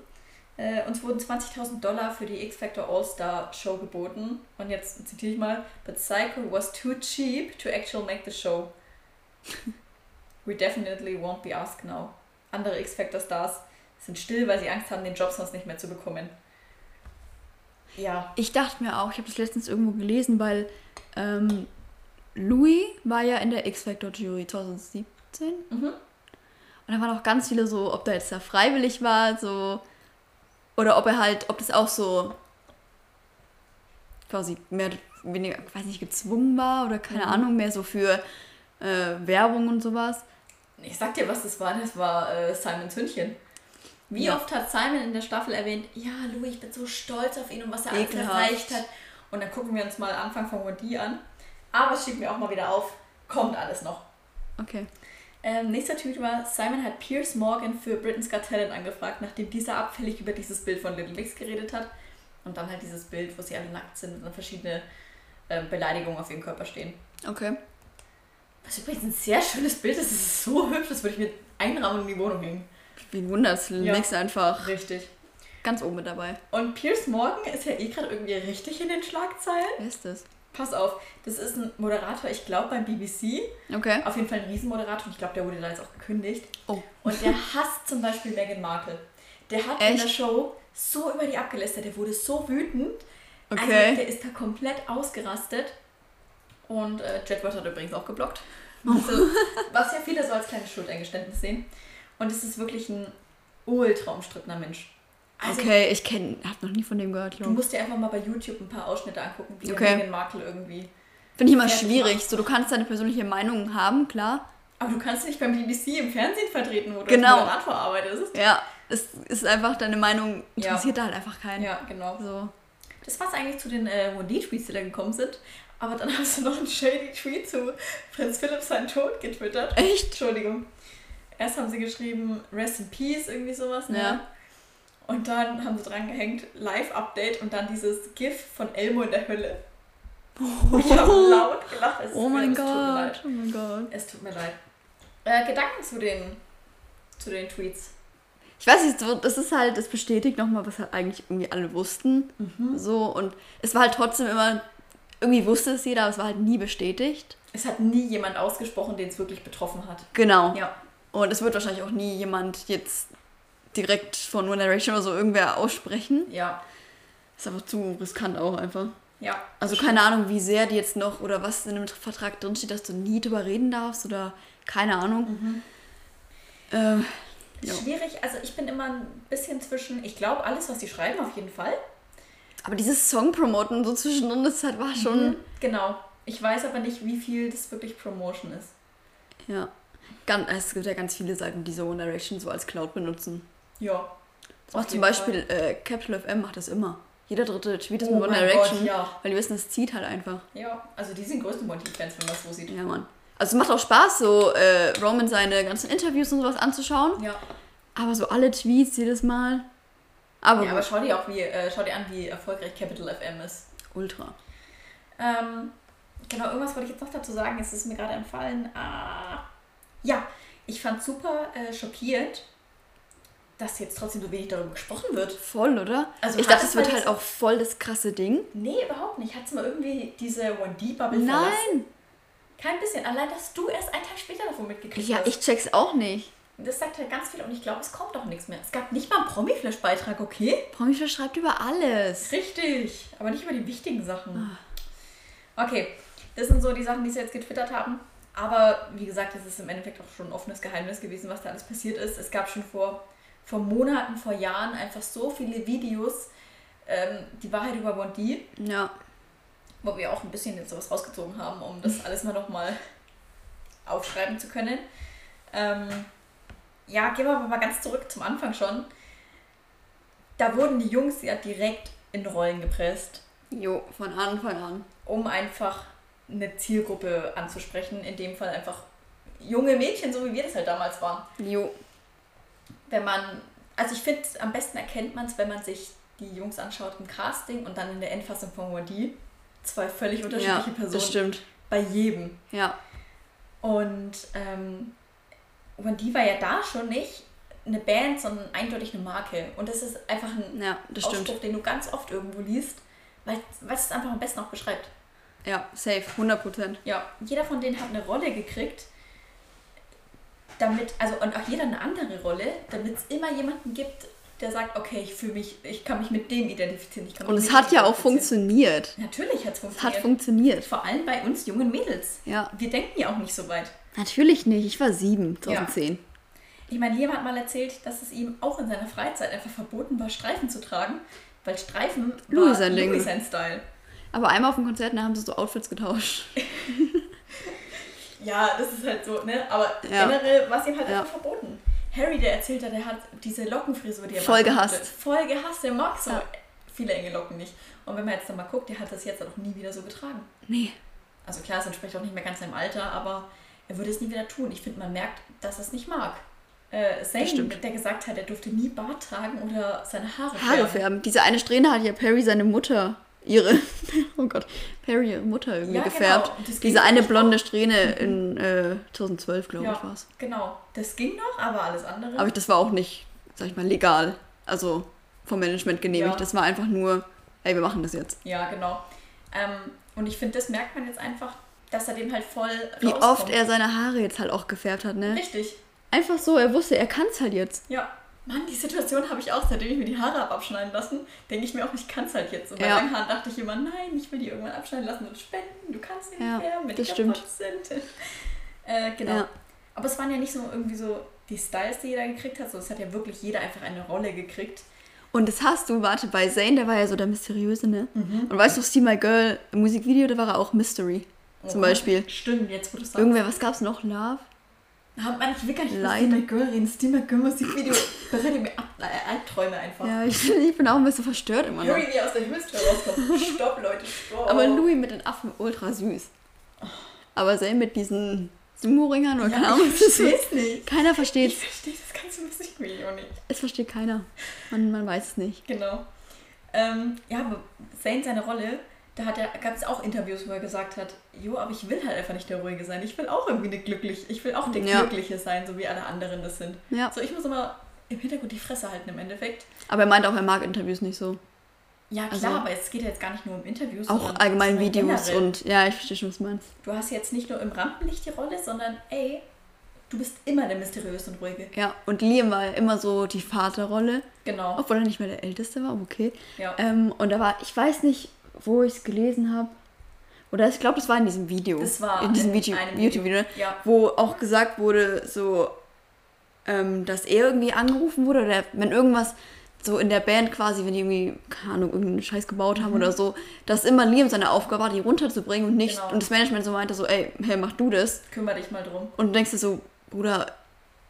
C: Äh, uns wurden 20.000 Dollar für die X-Factor All-Star Show geboten. Und jetzt zitiere ich mal: But Psycho was too cheap to actually make the show. We definitely won't be asked now. Andere X-Factor Stars sind still, weil sie Angst haben, den Job sonst nicht mehr zu bekommen. Ja.
B: Ich dachte mir auch, ich habe das letztens irgendwo gelesen, weil ähm, Louis war ja in der X-Factor-Jury 2017.
C: Mhm.
B: Und da waren auch ganz viele so, ob da jetzt da freiwillig war, so. Oder ob er halt, ob das auch so quasi mehr oder weniger, ich weiß nicht, gezwungen war oder keine
C: Mhm.
B: Ahnung, mehr so für äh, Werbung und sowas.
C: Ich sag dir, was das war. Das war äh, Simons Hündchen. Wie
B: Ja.
C: oft hat Simon in der Staffel erwähnt, ja, Louis, ich bin so stolz auf ihn und was er alles
B: Ekelhaft.
C: erreicht hat. Und dann gucken wir uns mal Anfang von Wendy an. Aber es schiebt mir auch mal wieder auf. Kommt alles noch.
B: Okay.
C: Ähm, nächster Tweet war, Simon hat Piers Morgan für Britain's Got Talent angefragt, nachdem dieser abfällig über dieses Bild von Little Mix geredet hat. Und dann halt dieses Bild, wo sie alle nackt sind und dann verschiedene ähm, Beleidigungen auf ihrem Körper stehen.
B: Okay.
C: Was übrigens ein sehr schönes Bild ist. Es ist so hübsch, das würde ich mir einrahmen und in die Wohnung hängen.
B: Wie wundert's, Little
C: Ja.
B: Mix einfach
C: Richtig.
B: ganz oben mit dabei.
C: Und Piers Morgan ist ja eh gerade irgendwie richtig in den Schlagzeilen.
B: Wer ist das?
C: Pass auf, das ist ein Moderator, ich glaube beim BBC.
B: Okay.
C: Auf jeden Fall ein Riesenmoderator und ich glaube, der wurde da jetzt auch gekündigt.
B: Oh.
C: Und der hasst zum Beispiel Meghan Markle. Der hat in
B: Echt?
C: der Show so über die abgelästert, der wurde so wütend. Also
B: Okay.
C: der ist da komplett ausgerastet. Und äh, Jedward hat übrigens auch geblockt.
B: Oh.
C: Also, was ja viele so als kleines Schuldeingeständnis sehen. Und es ist wirklich ein ultra umstrittener Mensch. Also
B: okay, ich kenne, hab noch nie von dem gehört,
C: du
B: glaube
C: musst dir einfach mal bei YouTube ein paar Ausschnitte angucken, wie
B: Okay.
C: Meghan Markle irgendwie.
B: Finde ich immer schwierig.
C: macht.
B: So, du kannst deine persönliche Meinung haben, klar.
C: Aber du kannst dich beim BBC im Fernsehen vertreten, wo du
B: Genau.
C: als Moderator arbeitest.
B: Ja, es ist einfach deine Meinung,
C: Ja.
B: interessiert da halt einfach keinen.
C: Ja, genau.
B: So.
C: Das war's eigentlich zu den äh, Wendy-Tweets, die da gekommen sind. Aber dann hast du noch einen shady Tweet zu Prinz Philipp sein Tod getwittert.
B: Echt?
C: Entschuldigung. Erst haben sie geschrieben, Rest in Peace, irgendwie sowas, ne?
B: Ja.
C: Und dann haben sie dran gehängt, Live-Update und dann dieses GIF von Elmo in der Hölle. Ich habe laut gelacht. Es,
B: Oh mein
C: es Tut mir leid.
B: Gott. Oh mein Gott.
C: Es tut mir leid. Äh, Gedanken zu den, zu den Tweets.
B: Ich weiß nicht, das ist halt, das bestätigt nochmal, was halt eigentlich irgendwie alle wussten.
C: Mhm.
B: So, und es war halt trotzdem immer, irgendwie wusste es jeder, aber es war halt nie bestätigt.
C: Es hat nie jemand ausgesprochen, den es wirklich betroffen hat.
B: Genau.
C: Ja.
B: Und es wird wahrscheinlich auch nie jemand jetzt direkt von One Direction oder so irgendwer aussprechen.
C: Ja.
B: Ist einfach zu riskant auch einfach.
C: Ja.
B: Also keine Ahnung, wie sehr die jetzt noch oder was in dem Vertrag drinsteht, dass du nie drüber reden darfst oder keine Ahnung.
C: Mhm.
B: Ähm, Ja.
C: Schwierig, also ich bin immer ein bisschen zwischen, ich glaube alles, was die schreiben, auf jeden Fall.
B: aber dieses Song-Promoten so zwischendrin, das halt war schon.
C: Genau. Ich weiß aber nicht, wie viel das wirklich Promotion ist.
B: Ja. Ganz, es gibt ja ganz viele Seiten, die so One Direction so als Cloud benutzen.
C: Ja.
B: Das macht zum Beispiel äh, Capital FM macht das immer. Jeder dritte Tweet ist
C: Oh
B: mit One Direction,
C: Gott, ja.
B: weil die wissen, es zieht halt einfach.
C: Ja, also die sind größten Monty-Fans, wenn man es so sieht.
B: Ja, Mann. Also es macht auch Spaß, so äh, Roman seine ganzen Interviews und sowas anzuschauen.
C: Ja.
B: Aber so alle Tweets jedes Mal. Aber,
C: Ja, aber schau dir auch wie, äh, schau dir an, wie erfolgreich Capital FM ist.
B: ultra.
C: Ähm, genau, irgendwas wollte ich jetzt noch dazu sagen, es ist mir gerade entfallen. Ah, ja, ich fand super äh, schockiert, dass jetzt trotzdem so wenig darüber gesprochen wird.
B: Voll, oder?
C: Also
B: ich dachte,
C: es
B: wird halt auch voll das krasse Ding.
C: Nee, überhaupt nicht. Hat es mal irgendwie diese 1D-Bubble verlassen?
B: Nein!
C: Kein bisschen. Allein, dass du erst einen Tag später davon mitgekriegt
B: Ja,
C: hast.
B: ich check's auch nicht.
C: Das sagt halt ganz viel und ich glaube, es kommt auch nichts mehr. Es gab nicht mal einen Promi-Flash-Beitrag, okay?
B: Promi schreibt über alles.
C: Richtig, aber nicht über die wichtigen Sachen.
B: Ah.
C: Okay, das sind so die Sachen, die sie jetzt getwittert haben. Aber wie gesagt, es ist im Endeffekt auch schon ein offenes Geheimnis gewesen, was da alles passiert ist. Es gab schon vor, vor Monaten, vor Jahren einfach so viele Videos, ähm, die Wahrheit über Bondi,
B: Ja.
C: wo wir auch ein bisschen jetzt sowas rausgezogen haben, um das alles mal nochmal aufschreiben zu können. Ähm, ja, gehen wir aber mal ganz zurück zum Anfang schon. Da wurden die Jungs ja direkt in Rollen gepresst
B: Jo, von Anfang an.
C: um einfach eine Zielgruppe anzusprechen. In dem Fall einfach junge Mädchen, so wie wir das halt damals waren.
B: Jo.
C: Wenn man, also ich finde, am besten erkennt man es, wenn man sich die Jungs anschaut im Casting und dann in der Endfassung von Wadi. Zwei völlig unterschiedliche
B: Ja,
C: Personen
B: das stimmt.
C: bei jedem.
B: Ja.
C: Und ähm, Wadi war ja da schon nicht eine Band, sondern eindeutig eine Marke. Und das ist einfach ein
B: Ja,
C: Ausspruch,
B: stimmt.
C: den du ganz oft irgendwo liest, weil weil es einfach am besten auch beschreibt.
B: Ja, safe. 100 Prozent.
C: Ja, jeder von denen hat eine Rolle gekriegt, damit, also und auch jeder eine andere Rolle, damit es immer jemanden gibt, der sagt, okay, ich fühle mich, ich kann mich mit dem identifizieren.
B: Und es hat ja auch funktioniert.
C: Natürlich hat es funktioniert.
B: hat funktioniert.
C: Vor allem bei uns jungen Mädels.
B: Ja.
C: Wir denken ja auch nicht so weit.
B: Natürlich nicht. Ich war sieben, 2010.
C: Ich meine, jemand hat mal erzählt, dass es ihm auch in seiner Freizeit einfach verboten war, Streifen zu tragen, weil Streifen
B: Louis
C: war. Louis sein Style.
B: Aber einmal auf dem Konzert, da haben sie so Outfits getauscht.
C: Ja, das ist halt so, ne? Aber
B: Ja.
C: generell war es ihm halt
B: Ja.
C: einfach verboten. Harry, der erzählt hat, der hat diese Lockenfrisur, die er
B: Voll gehasst.
C: wollte. Voll gehasst, der mag so
B: Ja.
C: viele enge Locken nicht. Und wenn man jetzt nochmal guckt, der hat das jetzt auch nie wieder so getragen.
B: Nee.
C: Also klar, es entspricht auch nicht mehr ganz seinem Alter, aber er würde es nie wieder tun. Ich finde, man merkt, dass er es nicht mag. Äh, Zane, der gesagt hat, er durfte nie Bart tragen oder seine Haare,
B: Haare färben. Diese eine Strähne hat ja Perry seine Mutter, ihre, oh Gott, Perry ihre Mutter irgendwie
C: Ja, genau.
B: gefärbt.
C: Ging
B: Diese eine blonde Strähne in äh, 2012, glaube
C: Ja,
B: ich, war es.
C: genau. Das ging noch, aber alles andere.
B: Aber das war auch nicht, sag ich mal, legal. Also vom Management genehmigt.
C: Ja.
B: Das war einfach nur, ey, wir machen das jetzt.
C: ja, genau. Ähm, und ich finde, das merkt man jetzt einfach, dass er dem halt voll
B: Wie
C: rauskommt.
B: oft er seine Haare jetzt halt auch gefärbt hat, ne?
C: Richtig.
B: Einfach so, er wusste, er kann es halt jetzt.
C: Ja. Mann, die Situation habe ich auch, seitdem ich mir die Haare habe abschneiden lassen, denke ich mir auch, ich kann es halt jetzt. Und bei
B: Ja.
C: langen Haaren dachte ich immer, nein, ich will die irgendwann abschneiden lassen und spenden. Du kannst sie
B: Ja,
C: nicht färben, wenn die
B: das stimmt.
C: kaputt sind. äh, genau.
B: Ja.
C: Aber es waren ja nicht so irgendwie so die Styles, die jeder gekriegt hat, so es hat ja wirklich jeder einfach eine Rolle gekriegt.
B: Und das hast du, warte, bei Zayn, der war ja so der Mysteriöse, ne?
C: Mhm.
B: Und weißt du, See My Girl im Musikvideo, da war er auch Mystery. Zum
C: Oh,
B: Beispiel.
C: Stimmt, jetzt wo du sagst.
B: Irgendwer, was gab's noch? Love?
C: Hab man, ich will gar nicht über
B: Leid.
C: Steam Girl reden. Steam Girl Musikvideo bereitet mir ab, äh, Albträume einfach.
B: Ja, ich, ich bin auch ein bisschen verstört immer noch.
C: Harry, wie aus der Hüllstür rauskommt. Stopp, Leute, stopp.
B: Aber Louis mit den Affen ultra süß. Aber Zayn mit diesen Sumo-Ringern oder keine
C: ja,
B: Ahnung,
C: ich versteh's nicht.
B: Keiner
C: Ich
B: versteht's.
C: verstehe das ganze Musikvideo nicht.
B: Es versteht keiner. Man, man weiß es nicht.
C: Genau. Ähm, ja, aber Zane seine Rolle, da hat er, gab es auch Interviews, wo er gesagt hat, jo, aber ich will halt einfach nicht der Ruhige sein. Ich will auch irgendwie eine glücklich, ich will auch der
B: Ja.
C: Glückliche sein, so wie alle anderen das sind.
B: Ja.
C: So, ich muss immer im Hintergrund die Fresse halten im Endeffekt.
B: Aber er meint auch, er mag Interviews nicht so.
C: Ja, klar,
B: Also-
C: aber es geht ja jetzt gar nicht nur um Interviews.
B: Auch allgemein Videos
C: generell.
B: und ja, ich verstehe schon, was du meinst.
C: Du hast jetzt nicht nur im Rampenlicht die Rolle, sondern ey, du bist immer der Mysteriöse und Ruhige.
B: Ja, und Liam war immer so die Vaterrolle,
C: Genau.
B: obwohl er nicht mehr der Älteste war, aber okay.
C: Ja.
B: Ähm, und da war, ich weiß nicht, wo ich es gelesen habe. Oder ich glaube, das war in diesem Video.
C: Das war
B: in diesem
C: in
B: Video,
C: einem
B: YouTube-Video, ne?
C: Ja.
B: wo auch gesagt wurde, so, ähm, dass er irgendwie angerufen wurde oder wenn irgendwas so in der Band quasi, wenn die irgendwie, keine Ahnung, irgendeinen Scheiß gebaut haben oder so, dass immer Liam seine Aufgabe war, die runterzubringen und nicht,
C: Mhm. Genau.
B: und das Management so meinte so, ey, hey, mach du das.
C: Kümmer dich mal drum.
B: Und du denkst dir so, Bruder,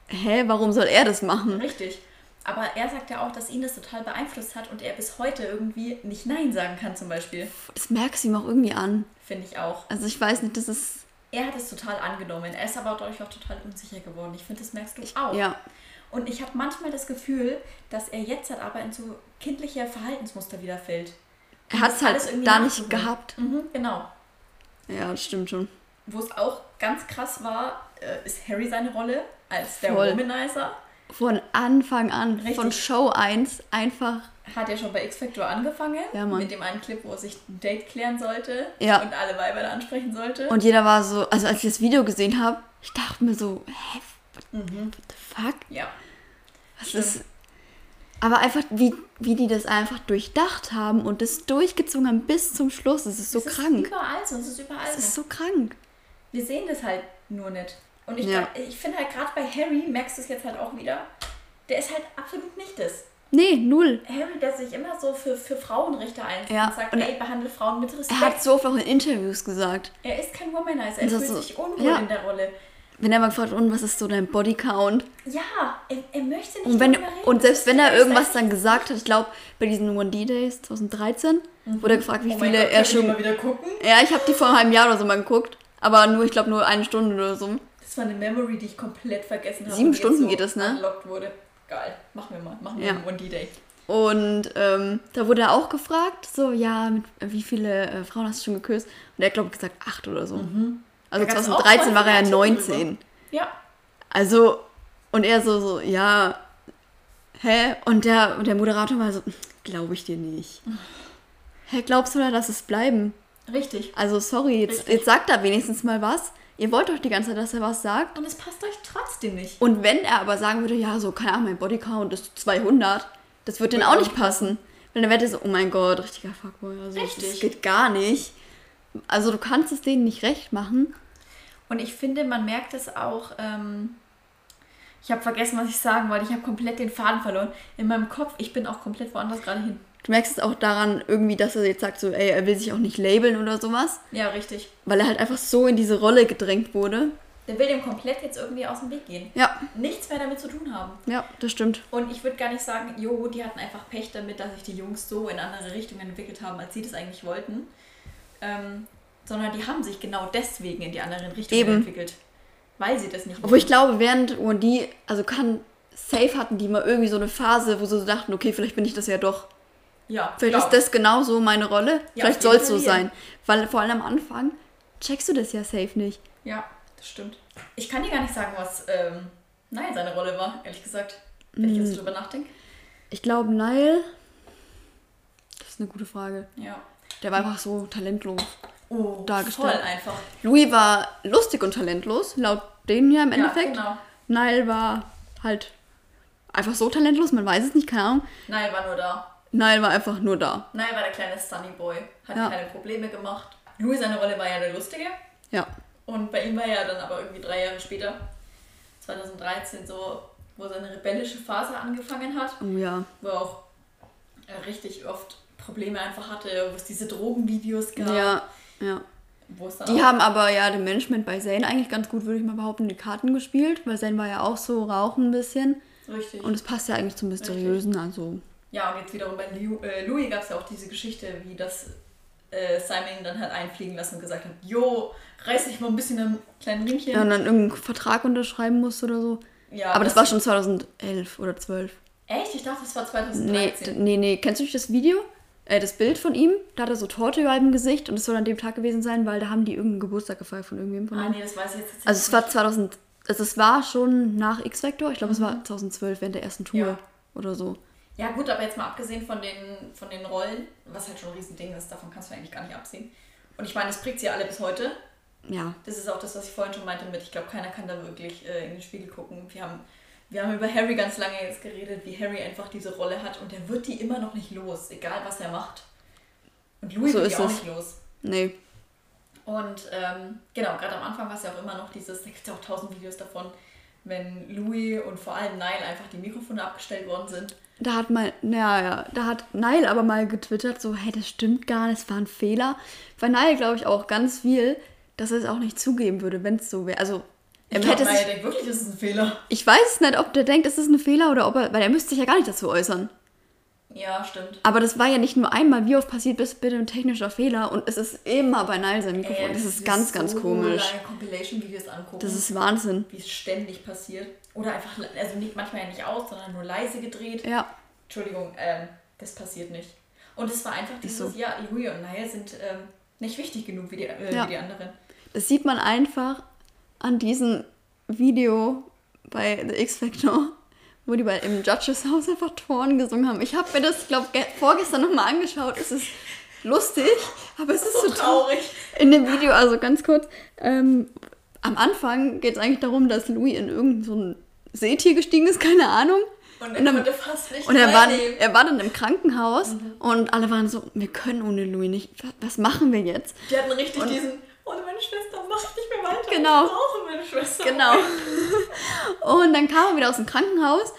B: hä, warum soll er das machen?
C: Richtig. Aber er sagt ja auch, dass ihn das total beeinflusst hat und er bis heute irgendwie nicht Nein sagen kann, zum Beispiel.
B: Das merkst du ihm auch irgendwie an.
C: Finde ich auch.
B: Also ich weiß nicht, das ist,
C: Er hat es total angenommen. Er ist aber dadurch auch total unsicher geworden. Ich finde, das merkst du auch.
B: ja,
C: Und ich habe manchmal das Gefühl, dass er jetzt halt aber in so kindliche Verhaltensmuster wieder fällt.
B: er hat es halt da nicht gehabt.
C: Mhm, genau.
B: Ja, das stimmt schon.
C: Wo es auch ganz krass war, äh, ist Harry seine Rolle als der
B: Voll.
C: Womanizer.
B: Von Anfang an,
C: Richtig.
B: von Show 1, einfach,
C: Hat ja schon bei X-Factor angefangen.
B: Ja, Mann.
C: Mit dem einen Clip, wo er sich ein Date klären sollte.
B: Ja.
C: Und alle Weiber da ansprechen sollte.
B: und jeder war so, also als ich das Video gesehen habe, ich dachte mir so, hä,
C: mhm.
B: what the fuck?
C: Ja.
B: Was
C: Stimmt.
B: ist. Aber einfach, wie, wie die das einfach durchdacht haben und das durchgezogen haben bis zum Schluss, das ist so
C: es
B: krank.
C: Ist überall so, es ist überall so.
B: ist so krank.
C: Wir sehen das halt nur nicht. Und ich,
B: Ja.
C: ich finde halt gerade bei Harry, merkst du es jetzt halt auch wieder, der ist halt absolut nicht das.
B: Nee, null.
C: Harry, der sich immer so für, für Frauenrechte einsetzt
B: Ja,
C: und sagt,
B: und
C: ey, behandle Frauen mit Respekt.
B: Er hat so oft auch in Interviews gesagt.
C: er ist kein Womanizer, er fühlt
B: so-
C: sich unwohl
B: ja.
C: in der Rolle.
B: Wenn er mal gefragt und was ist so dein Bodycount?
C: Ja, er, er möchte nicht
B: Und, wenn,
C: reden.
B: und selbst wenn er irgendwas dann gesagt hat, ich glaube, bei diesen One D Days 2013, wurde er gefragt, wie
C: Oh
B: viele
C: Gott,
B: er schon.
C: mal wieder gucken.
B: Ja, ich habe die vor einem halben Jahr oder so mal geguckt. Aber nur, ich glaube, nur eine Stunde oder so.
C: Das war eine Memory, die ich komplett vergessen habe.
B: Sieben Stunden
C: so
B: geht das, ne?
C: Unlocked wurde. Geil, machen wir mal. Machen wir
B: Ja.
C: einen One-D-Day.
B: Und ähm, da wurde er auch gefragt, so, ja, mit, wie viele äh, Frauen hast du schon geküsst? Und er hat, glaube ich, gesagt, acht oder so. Also
C: Mhm. Auch
B: 2013
C: voll
B: war er ja
C: viele Artikel
B: 19.
C: Ja,
B: Also, und er so, so, ja, hä? Und der, und der Moderator war so, glaube ich dir nicht. Hä, glaubst du da, dass es bleiben?
C: richtig.
B: Also, sorry, jetzt,
C: Richtig.
B: jetzt sagt er wenigstens mal was. Ihr wollt doch die ganze Zeit, dass er was sagt.
C: Und es passt euch trotzdem nicht.
B: Und wenn er aber sagen würde, ja, so, keine Ahnung, mein Bodycount ist 200, das wird denen
C: Würde
B: auch
C: auch
B: nicht passen. Weil dann wäre der so, oh mein Gott, richtiger Fuckboy. Also,
C: Richtig.
B: Das geht gar nicht. Also, du kannst es denen nicht recht machen.
C: Und ich finde, man merkt es auch. Ähm, ich habe vergessen, was ich sagen wollte. Ich habe komplett den Faden verloren. In meinem Kopf, ich bin auch komplett woanders gerade hin.
B: Du merkst es auch daran irgendwie, dass er jetzt sagt, so, ey, er will sich auch nicht labeln oder sowas,
C: Ja, richtig.
B: weil er halt einfach so in diese Rolle gedrängt wurde.
C: Der will dem komplett jetzt irgendwie aus dem Weg gehen.
B: Ja,
C: Nichts mehr damit zu tun haben.
B: ja, das stimmt.
C: Und ich würde gar nicht sagen, jo, die hatten einfach Pech damit, dass sich die Jungs so in andere Richtungen entwickelt haben, als sie das eigentlich wollten. Ähm, sondern die haben sich genau deswegen in die anderen Richtungen
B: Eben.
C: entwickelt. Weil sie das nicht
B: Obwohl ich glaube, während und die, also kann, safe hatten die mal irgendwie so eine Phase, wo sie so dachten, okay, vielleicht bin ich das ja doch.
C: Ja,
B: Vielleicht
C: glaub.
B: ist das genauso meine Rolle.
C: Ja,
B: vielleicht soll es so sein. Weil vor allem am Anfang checkst du das ja safe nicht.
C: Ja, das stimmt. Ich kann dir gar nicht sagen, was ähm, nein, seine Rolle war, ehrlich gesagt. Wenn ich
B: Mm.
C: jetzt drüber nachdenke.
B: Ich glaube, Nile, das ist eine gute Frage.
C: Ja.
B: Der war einfach so talentlos.
C: Oh,
B: Dargestellt.
C: voll einfach.
B: Louis war lustig und talentlos, laut denen ja im Endeffekt.
C: Ja, genau.
B: Nile war halt einfach so talentlos, man weiß es nicht, keine Ahnung.
C: Nein, war nur da.
B: Nile war einfach nur da.
C: Nein, war der kleine Sunny Boy. Hat
B: Ja.
C: keine Probleme gemacht. Louis, seine Rolle war ja der Lustige.
B: Ja.
C: Und bei ihm war ja dann aber irgendwie drei Jahre später, 2013, so, wo seine rebellische Phase angefangen hat,
B: Oh ja.
C: wo er auch äh, richtig oft Probleme einfach hatte, wo es diese Drogenvideos gab.
B: Ja, ja.
C: Wo es dann
B: Die haben aber ja dem Management bei Zane eigentlich ganz gut, würde ich mal behaupten, die Karten gespielt, weil Zane war ja auch so rauchen ein bisschen.
C: richtig.
B: Und es passt ja eigentlich zum Mysteriösen, also.
C: Ja, und jetzt wiederum bei Liu, äh, Louis gab es ja auch diese Geschichte, wie das äh, Simon ihn dann halt einfliegen lassen und gesagt hat, jo, reiß dich mal ein bisschen am kleinen Riemchen.
B: Ja, und dann irgendeinen Vertrag unterschreiben musste oder so.
C: Ja,
B: aber das war schon 2011 oder 12.
C: Echt? Ich dachte, das war
B: Nee,
C: 2013.
B: d- nee, nee. Kennst du nicht das Video? Äh, das Bild von ihm? Da hat er so Torte über dem Gesicht und es soll an dem Tag gewesen sein, weil da haben die irgendeinen Geburtstag gefeiert von irgendwem von
C: ah, nee, das weiß ich jetzt tatsächlich
B: Also es war 2000, also es war schon nach X-Factor, ich glaube es war 2012 während der ersten Tour
C: Mhm. Ja.
B: oder so.
C: Ja gut, aber jetzt mal abgesehen von den, von den Rollen, was halt schon ein Riesending ist, davon kannst du eigentlich gar nicht absehen. Und ich meine, das prägt sie alle bis heute.
B: Ja.
C: Das ist auch das, was ich vorhin schon meinte mit, ich glaube, keiner kann da wirklich äh, in den Spiegel gucken. Wir haben, wir haben über Harry ganz lange jetzt geredet, wie Harry einfach diese Rolle hat und er wird die immer noch nicht los, egal was er macht. Und Louis
B: So
C: wird die auch
B: es.
C: nicht los.
B: Nee.
C: Und ähm, genau, gerade am Anfang war es ja auch immer noch dieses, da gibt es ja auch tausend Videos davon, wenn Louis und vor allem Nile einfach die Mikrofone abgestellt worden sind.
B: Da hat mal, ja, ja, da hat Nile aber mal getwittert, so, hey, das stimmt gar nicht, es war ein Fehler. Bei Nile glaube ich auch ganz viel, dass er es auch nicht zugeben würde, wenn es so wäre. Also, er
C: Ich glaube,
B: hätte
C: Nile denkt wirklich, das ist ein Fehler.
B: ich weiß nicht, ob der denkt, es ist ein Fehler oder ob er, weil er müsste sich ja gar nicht dazu äußern.
C: Ja, stimmt.
B: Aber das war ja nicht nur einmal, wie oft passiert bis bitte ein technischer Fehler und es ist immer bei Nile sein Mikrofon.
C: Ey,
B: das ist ganz, ganz
C: so
B: komisch.
C: lange Compilation-Videos angucken,
B: Das ist Wahnsinn.
C: wie es ständig passiert. Oder einfach, also nicht, manchmal ja nicht aus, sondern nur leise gedreht.
B: Ja,
C: Entschuldigung, ähm, das passiert nicht. Und es war einfach dieses,
B: so.
C: ja, Louis und Nile sind ähm, nicht wichtig genug wie die, äh,
B: Ja.
C: wie die anderen.
B: das sieht man einfach an diesem Video bei The X Factor, wo die bei im Judges Haus einfach Toren gesungen haben. Ich habe mir das, glaube ich, vorgestern nochmal angeschaut. Es ist lustig, aber es ist so traurig. In dem Video, also ganz kurz, ähm, am Anfang geht es eigentlich darum, dass Louis in irgendein so Seetier gestiegen ist, keine Ahnung.
C: Und er
B: Und dann-
C: konnte fast nicht
B: Und er war, er war dann im Krankenhaus
C: Mhm.
B: und alle waren so, wir können ohne Louis nicht, was, machen wir jetzt?
C: Die hatten richtig
B: Und-
C: diesen, ohne meine Schwester mach ich nicht mehr weiter.
B: Genau.
C: Ich brauche meine Schwester.
B: Genau. Und dann kam er wieder aus dem Krankenhaus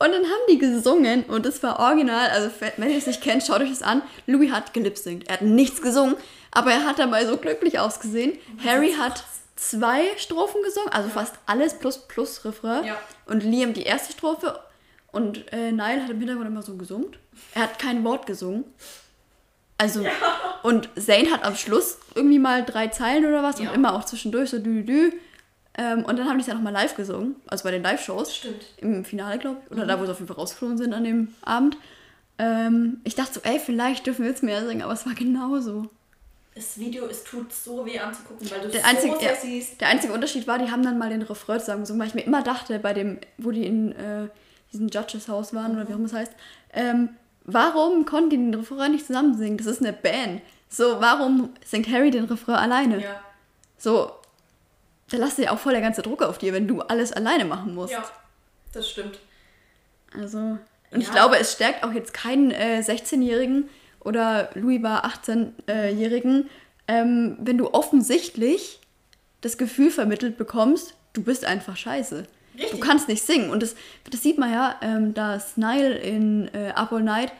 B: und dann haben die gesungen und es war original, also wenn ihr es nicht kennt, schaut euch das an. Louis hat gelipsingt. Er hat nichts gesungen, aber er hat dabei so glücklich ausgesehen. Harry hat zwei Strophen gesungen, also fast alles plus plus Refrain.
C: Ja.
B: Und Liam die erste Strophe und äh, Niall hat im Hintergrund immer so gesungen. Er hat kein Wort gesungen. Also, und Zane hat am Schluss irgendwie mal drei Zeilen oder was
C: Ja.
B: und immer auch zwischendurch so dü dü. Ähm, und dann haben die es ja nochmal live gesungen, also bei den Live-Shows.
C: Stimmt.
B: Im Finale, glaube ich. Oder da, wo sie auf jeden Fall rausgeflogen sind an dem Abend. Ähm, ich dachte so, ey, vielleicht dürfen wir jetzt mehr singen, aber es war genauso.
C: Das Video, es tut so weh anzugucken, weil du
B: Der
C: es
B: einzige,
C: so sehr
B: ja,
C: siehst.
B: der einzige Unterschied war, die haben dann mal den Refrain zusammen gesungen, weil ich mir immer dachte, bei dem, wo die in äh, diesem Judges Haus waren oder wie auch immer es heißt, ähm, warum konnten die den Refrain nicht zusammen singen? Das ist eine Band. So, warum singt Harry den Refrain alleine?
C: Ja.
B: So, da lasst dir auch voll der ganze Druck auf dir, wenn du alles alleine machen musst.
C: ja, das stimmt.
B: Also, und ich
C: Ja.
B: glaube, es stärkt auch jetzt keinen äh, 16-Jährigen oder Louis war 18-Jährigen, ähm, wenn du offensichtlich das Gefühl vermittelt bekommst, du bist einfach scheiße. Du
C: Richtig.
B: kannst nicht singen. Und das, das sieht man ja, ähm, dass Nile in äh, Up All Night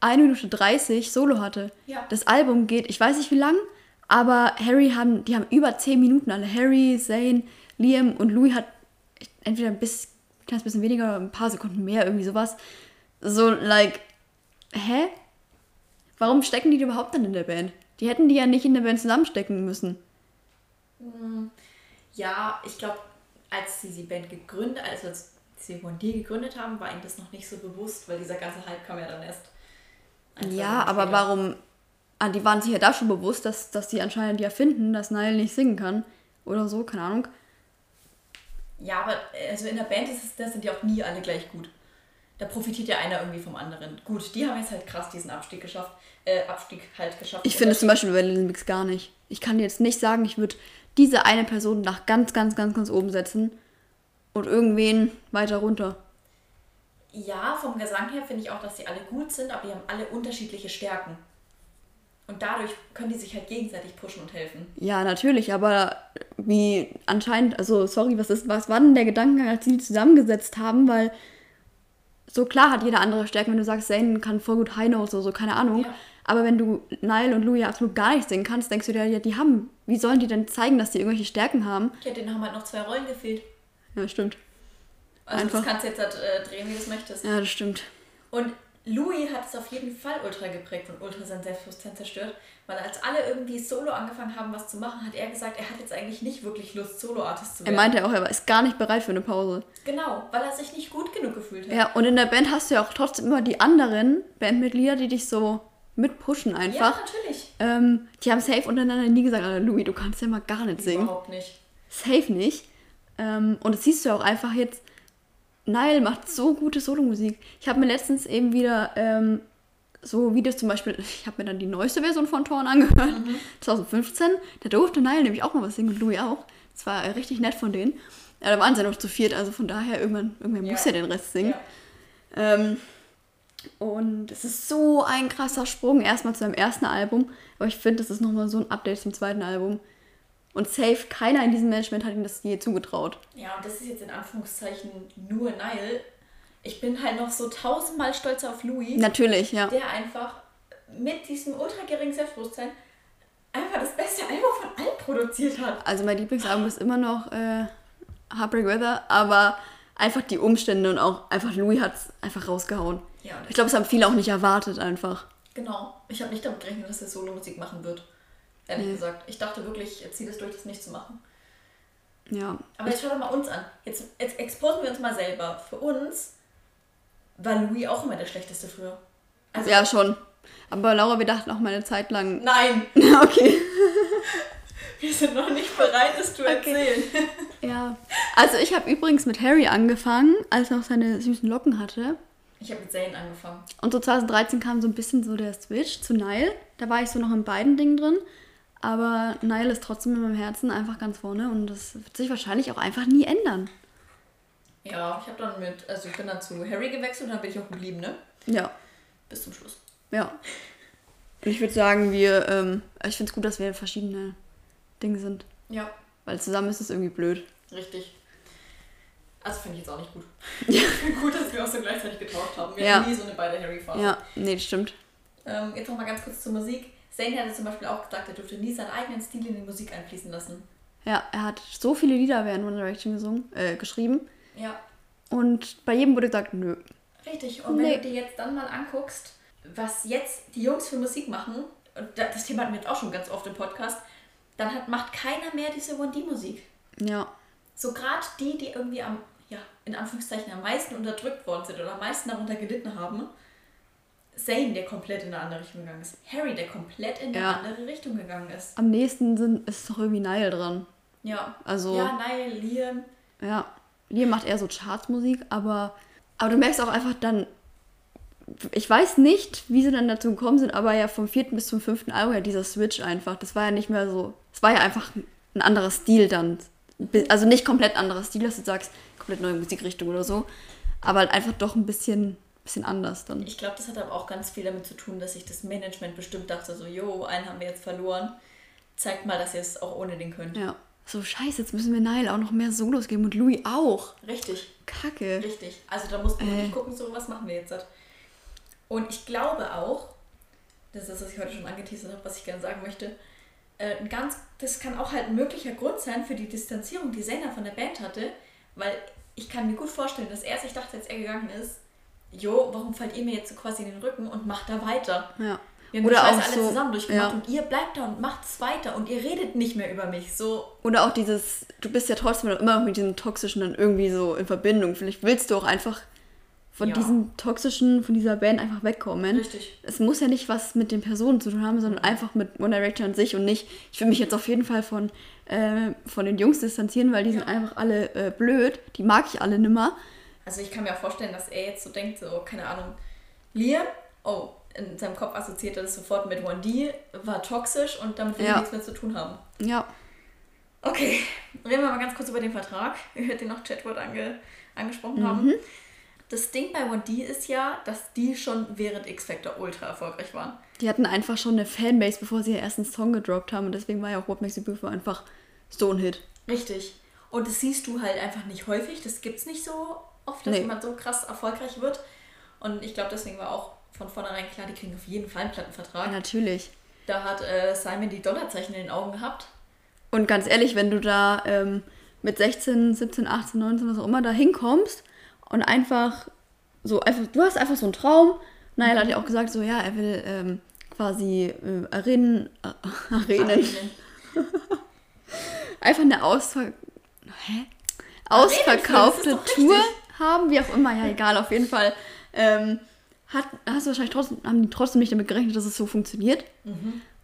B: 1 Minute 30 Solo hatte.
C: Ja.
B: Das Album geht, ich weiß nicht wie lang, aber Harry haben, die haben über 10 Minuten alle. Harry, Zane, Liam und Louis hat entweder ein bisschen, ein kleines bisschen weniger, ein paar Sekunden mehr, irgendwie sowas. So, like, hä? Warum stecken die überhaupt dann in der Band? Die hätten die ja nicht in der Band zusammenstecken müssen.
C: Ja, ich glaube, als sie die Band gegründet, also als sie One D gegründet haben, war ihnen das noch nicht so bewusst, weil dieser ganze Hype kam ja dann erst.
B: Ja, aber
C: später.
B: warum? Ah, die waren sich ja da schon bewusst, dass, dass die anscheinend ja finden, dass Niall nicht singen kann. Oder so, keine Ahnung.
C: Ja, aber also in der Band ist es, da sind die auch nie alle gleich gut. Da profitiert ja einer irgendwie vom anderen. Gut, die haben jetzt halt krass diesen Abstieg geschafft. Äh, Abstieg halt geschafft.
B: Ich finde es zum Beispiel bei Little Mix gar nicht. Ich kann jetzt nicht sagen, ich würde diese eine Person nach ganz, ganz, ganz, ganz oben setzen und irgendwen weiter runter.
C: Ja, vom Gesang her finde ich auch, dass sie alle gut sind, aber die haben alle unterschiedliche Stärken. Und dadurch können die sich halt gegenseitig pushen und helfen.
B: Ja, natürlich, aber wie anscheinend, also sorry, was ist, was war denn der Gedankengang, als sie die zusammengesetzt haben, weil so klar hat jeder andere Stärken, wenn du sagst, Zane kann voll gut High Notes oder so, keine Ahnung.
C: Ja.
B: Aber wenn du Nile und Louis absolut gar nicht singen kannst, denkst du dir, ja, die haben, wie sollen die denn zeigen, dass die irgendwelche Stärken haben?
C: Ja, denen haben halt noch zwei Rollen gefehlt.
B: Ja, stimmt.
C: Also
B: Einfach.
C: das kannst du jetzt halt, äh, drehen, wie du es möchtest.
B: Ja, das stimmt.
C: Und Louis hat es auf jeden Fall ultra geprägt und ultra sein Selbstbewusstsein zerstört, weil als alle irgendwie solo angefangen haben, was zu machen, hat er gesagt, er hat jetzt eigentlich nicht wirklich Lust, Solo-Artist zu
B: Er
C: werden.
B: meinte auch, er ist gar nicht bereit für eine Pause.
C: genau, weil er sich nicht gut genug gefühlt hat.
B: Ja, und in der Band hast du ja auch trotzdem immer die anderen Bandmitglieder, die dich so mitpushen
C: Ja,
B: einfach.
C: natürlich.
B: Ähm, die haben safe untereinander nie gesagt, Louis, du kannst ja mal gar nicht singen.
C: Überhaupt nicht.
B: Safe nicht. Ähm, und das siehst du auch einfach jetzt. Nile macht so gute Solomusik. Ich habe mir letztens eben wieder ähm, so Videos zum Beispiel, ich habe mir dann die neueste Version von Torn angehört, 2015. Da durfte Nile nämlich auch mal was singen und Louis auch. Das war äh, richtig nett von denen. Ja, da waren sie ja noch zu viert, also von daher, irgendwann, irgendwann
C: Ja.
B: muss ja den Rest singen.
C: Ja.
B: Ähm, und es ist so ein krasser Sprung erstmal zu seinem ersten Album. Aber ich finde, das ist nochmal so ein Update zum zweiten Album. Und safe, keiner in diesem Management hat ihm das je zugetraut.
C: Ja, und das ist jetzt in Anführungszeichen nur Nile. Ich bin halt noch so tausendmal stolzer auf Louis,
B: Natürlich, ja.
C: der einfach mit diesem ultra geringen Selbstbewusstsein einfach das beste Album von allen produziert hat.
B: Also mein Lieblingsalbum ist immer noch äh, Heartbreak Weather, aber einfach die Umstände und auch einfach Louis hat es einfach rausgehauen.
C: Ja,
B: Ich glaube, es haben viele auch nicht erwartet einfach.
C: Genau. Ich habe nicht damit gerechnet, dass er Solo-Musik machen wird. Ehrlich
B: Nee.
C: gesagt. Ich dachte wirklich, zieht es durch, das nicht zu machen.
B: Ja.
C: Aber jetzt schau doch mal uns an. Jetzt, jetzt exposen wir uns mal selber. Für uns war Louis auch immer der Schlechteste früher. Also,
B: Ja, schon. Aber Laura, wir dachten auch mal eine Zeit lang.
C: Nein,
B: okay.
C: wir sind noch nicht bereit, das zu erzählen.
B: Ja. Also ich habe übrigens mit Harry angefangen, als er noch seine süßen Locken hatte.
C: Ich habe mit Zane angefangen.
B: Und so 2013 kam so ein bisschen so der Switch zu Nile. Da war ich so noch in beiden Dingen drin. Aber Nile ist trotzdem in meinem Herzen einfach ganz vorne und das wird sich wahrscheinlich auch einfach nie ändern.
C: Ja, ich habe dann mit, also ich bin dann zu Harry gewechselt und dann bin ich auch geblieben, ne?
B: Ja,
C: Bis zum Schluss.
B: ja. Und ich würde sagen, wir, ähm, ich finde es gut, dass wir verschiedene Dinge sind.
C: Ja,
B: Weil zusammen ist es irgendwie blöd.
C: richtig. Also finde ich jetzt auch nicht gut. Ich finde gut, dass wir auch so gleichzeitig getaucht haben. Wir
B: Ja.
C: hatten nie so eine beide Harry-Phase.
B: Ja, nee, das stimmt.
C: Ähm, jetzt noch mal ganz kurz zur Musik. Zane hatte zum Beispiel auch gesagt, er dürfte nie seinen eigenen Stil in die Musik einfließen lassen.
B: Ja, er hat so viele Lieder während One Direction gesungen, äh, geschrieben.
C: Ja,
B: Und bei jedem wurde gesagt, nö.
C: richtig. Und
B: Nee.
C: wenn du dir jetzt dann mal anguckst, was jetzt die Jungs für Musik machen, und da- das Thema hatten wir jetzt auch schon ganz oft im Podcast, dann hat, macht keiner mehr diese One-D-Musik.
B: Ja,
C: So gerade die, die irgendwie am, ja, in Anführungszeichen am meisten unterdrückt worden sind oder am meisten darunter gelitten haben, Zane, der komplett in eine andere Richtung gegangen ist. Harry, der komplett in eine
B: Ja.
C: andere Richtung gegangen ist.
B: am nächsten sind, ist doch irgendwie Nile dran.
C: Ja.
B: Also-
C: Ja, Niall, Liam.
B: Ja, Liam macht eher so Chartsmusik, aber, aber du merkst auch einfach dann, ich weiß nicht, wie sie dann dazu gekommen sind, aber ja vom vierten bis zum fünften Album ja dieser Switch einfach, das war ja nicht mehr so, es war ja einfach ein anderer Stil dann. Also nicht komplett anderer Stil, dass du sagst, komplett neue Musikrichtung oder so, aber halt einfach doch ein bisschen, bisschen anders dann.
C: Ich glaube, das hat aber auch ganz viel damit zu tun, dass sich das Management bestimmt dachte, so, jo, einen haben wir jetzt verloren. Zeigt mal, dass ihr es auch ohne den könnt.
B: Ja. So, scheiße, jetzt müssen wir Nile auch noch mehr Solos geben und Louis auch.
C: Richtig,
B: Kacke.
C: richtig. Also da mussten wir
B: Äh.
C: wirklich gucken, so, was machen wir jetzt? Und ich glaube auch, das ist das, was ich heute schon angeteasert habe, was ich gerne sagen möchte, äh, ein ganz, das kann auch halt ein möglicher Grund sein für die Distanzierung, die Zayn von der Band hatte, weil ich kann mir gut vorstellen, dass er sich dachte, als er gegangen ist, jo, warum fallt ihr mir jetzt so quasi in den Rücken und macht da weiter?
B: Ja.
C: Wir haben
B: Oder
C: die Scheiße
B: auch
C: alle
B: so-
C: zusammen durchgemacht
B: ja.
C: und ihr bleibt da und macht es weiter und ihr redet nicht mehr über mich. So,
B: Oder auch dieses, du bist ja trotzdem immer noch mit diesem Toxischen dann irgendwie so in Verbindung. Vielleicht willst du auch einfach von
C: Ja.
B: diesem Toxischen, von dieser Band einfach wegkommen.
C: Richtig.
B: Es muss ja nicht was mit den Personen zu tun haben, sondern einfach mit One Direction an sich und nicht, ich will mich jetzt auf jeden Fall von, äh, von den Jungs distanzieren, weil die sind einfach alle äh, blöd. Die mag ich alle nimmer.
C: Also ich kann mir auch vorstellen, dass er jetzt so denkt, so, keine Ahnung, Liam, oh, in seinem Kopf assoziiert er das sofort mit 1D, war toxisch und damit will er
B: Ja.
C: nichts mehr zu tun haben.
B: Ja.
C: Okay, reden wir mal ganz kurz über den Vertrag, den noch Chatwort ange, angesprochen
B: Mhm.
C: haben. Das Ding bei 1D ist ja, dass die schon während X-Factor ultra erfolgreich waren.
B: Die hatten einfach schon eine Fanbase, bevor sie ihren ersten Song gedroppt haben und deswegen war ja auch What Makes You Beautiful einfach so ein Hit.
C: Richtig. Und das siehst du halt einfach nicht häufig. Das gibt's nicht so oft, dass
B: Nee.
C: jemand so krass erfolgreich wird. Und ich glaube, deswegen war auch von vornherein klar, die kriegen auf jeden Fall einen Plattenvertrag.
B: Natürlich.
C: Da hat äh, Simon die Dollarzeichen in den Augen gehabt.
B: Und ganz ehrlich, wenn du da ähm, mit 16, 17, 18, 19, was auch immer da hinkommst und einfach so einfach, du hast einfach so einen Traum. Naja, hat ja auch gesagt, so ja, er will ähm, quasi äh, Arenen, äh, Arenen, einfach eine Ausver Hä? ausverkaufte
C: doch
B: Tour. Haben, wie auch immer, ja egal, auf jeden Fall. Ähm, hat, hast du wahrscheinlich trotzdem, haben die trotzdem nicht damit gerechnet, dass es so funktioniert.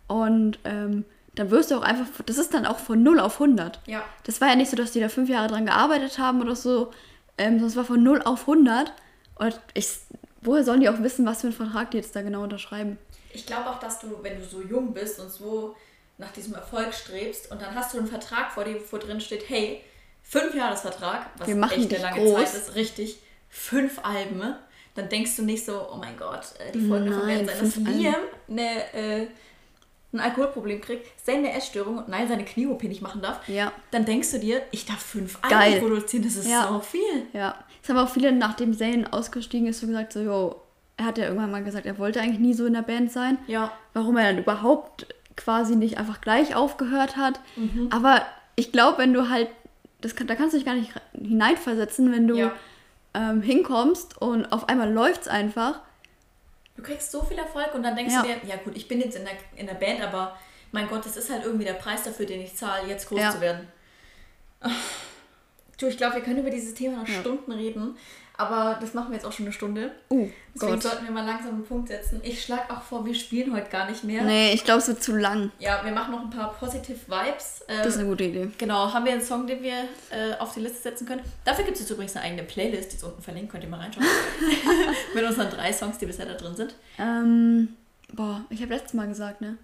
B: Und ähm, dann wirst du auch einfach, das ist dann auch von 0 auf 100.
C: Ja.
B: Das war ja nicht so, dass die da fünf Jahre dran gearbeitet haben oder so, ähm, sondern es war von 0 auf 100. Und ich, woher sollen die auch wissen, was für einen Vertrag die jetzt da genau unterschreiben?
C: Ich glaube auch, dass du, wenn du so jung bist und so nach diesem Erfolg strebst und dann hast du einen Vertrag vor dir, wo drin steht, hey, fünf Jahresvertrag, was
B: Wir machen
C: echt eine lange
B: groß.
C: Zeit ist, richtig, fünf Alben, dann denkst du nicht so, oh mein Gott, äh, die Folgen davon werden sein, dass. Liam eine, äh, ein Alkoholproblem kriegt, Zayn eine Essstörung und nein, seine Knie-OP nicht machen darf,
B: Ja.
C: dann denkst du dir, ich darf fünf Alben produzieren, das ist
B: Ja.
C: so viel.
B: Ja. Es haben auch viele, nachdem Zayn ausgestiegen ist, so gesagt, so, jo, er hat ja irgendwann mal gesagt, er wollte eigentlich nie so in der Band sein.
C: Ja,
B: Warum er dann überhaupt quasi nicht einfach gleich aufgehört hat.
C: Mhm.
B: Aber ich glaube, wenn du halt, das kann, da kannst du dich gar nicht hineinversetzen, wenn du
C: Ja.
B: ähm, hinkommst und auf einmal läuft es einfach.
C: Du kriegst so viel Erfolg und dann denkst
B: Ja.
C: du dir, ja gut, ich bin jetzt in der, in der Band, aber mein Gott, das ist halt irgendwie der Preis dafür, den ich zahle, jetzt groß
B: Ja.
C: zu werden. Du, ich glaube, wir können über dieses Thema noch. Stunden reden, aber das machen wir jetzt auch schon eine Stunde.
B: Oh
C: Deswegen
B: Gott.
C: sollten wir mal langsam einen Punkt setzen. Ich schlage auch vor, wir spielen heute gar nicht mehr.
B: Nee, ich glaube, es wird zu lang.
C: Ja, wir machen noch ein paar Positive Vibes. Ähm,
B: Das ist eine gute Idee.
C: Genau, haben wir einen Song, den wir äh, auf die Liste setzen können. Dafür gibt es jetzt übrigens eine eigene Playlist, die ist unten verlinkt, könnt ihr mal reinschauen. Mit unseren drei Songs, die bisher da drin sind.
B: Ähm, boah, ich habe letztes Mal gesagt, ne?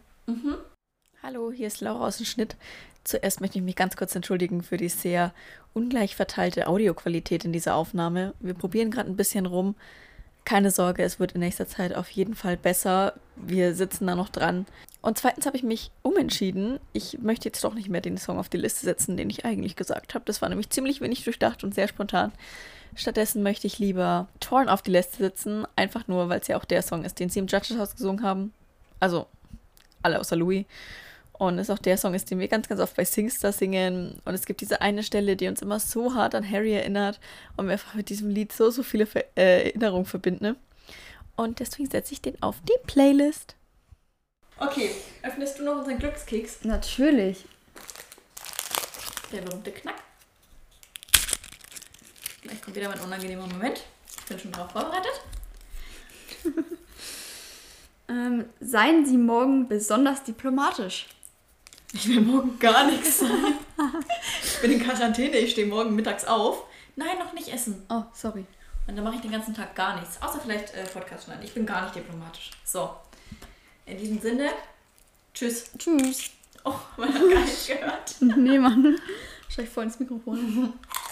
D: Hallo, hier ist Laura aus dem Schnitt. Zuerst möchte ich mich ganz kurz entschuldigen für die sehr ungleich verteilte Audioqualität in dieser Aufnahme. Wir probieren gerade ein bisschen rum. Keine Sorge, es wird in nächster Zeit auf jeden Fall besser. Wir sitzen da noch dran. Und zweitens habe ich mich umentschieden. Ich möchte jetzt doch nicht mehr den Song auf die Liste setzen, den ich eigentlich gesagt habe. Das war nämlich ziemlich wenig durchdacht und sehr spontan. Stattdessen möchte ich lieber Torn auf die Liste setzen, einfach nur, weil es ja auch der Song ist, den sie im Judges House gesungen haben. Also alle außer Louis. Und es auch der Song ist, den wir ganz, ganz oft bei Singstar singen. Und es gibt diese eine Stelle, die uns immer so hart an Harry erinnert und wir einfach mit diesem Lied so, so viele Ver äh, Erinnerungen verbinden. ne? Und deswegen setze ich den auf die Playlist.
C: Okay, öffnest du noch unseren Glückskeks?
B: Natürlich.
C: Der berühmte Knack. Gleich kommt wieder mein unangenehmer Moment. Ich bin schon darauf vorbereitet.
B: Ähm, seien Sie morgen besonders diplomatisch.
C: Ich will morgen gar nichts sein. ich bin in Quarantäne, ich stehe morgen mittags auf. Nein, noch nicht essen.
B: Oh, sorry.
C: Und dann mache ich den ganzen Tag gar nichts. Außer vielleicht äh, Podcast schneiden. Ich bin gar nicht diplomatisch. So. In diesem Sinne, tschüss.
B: Tschüss.
C: Oh, man hat gar nicht gehört.
B: nee, Mann. Schau ich voll ins Mikrofon.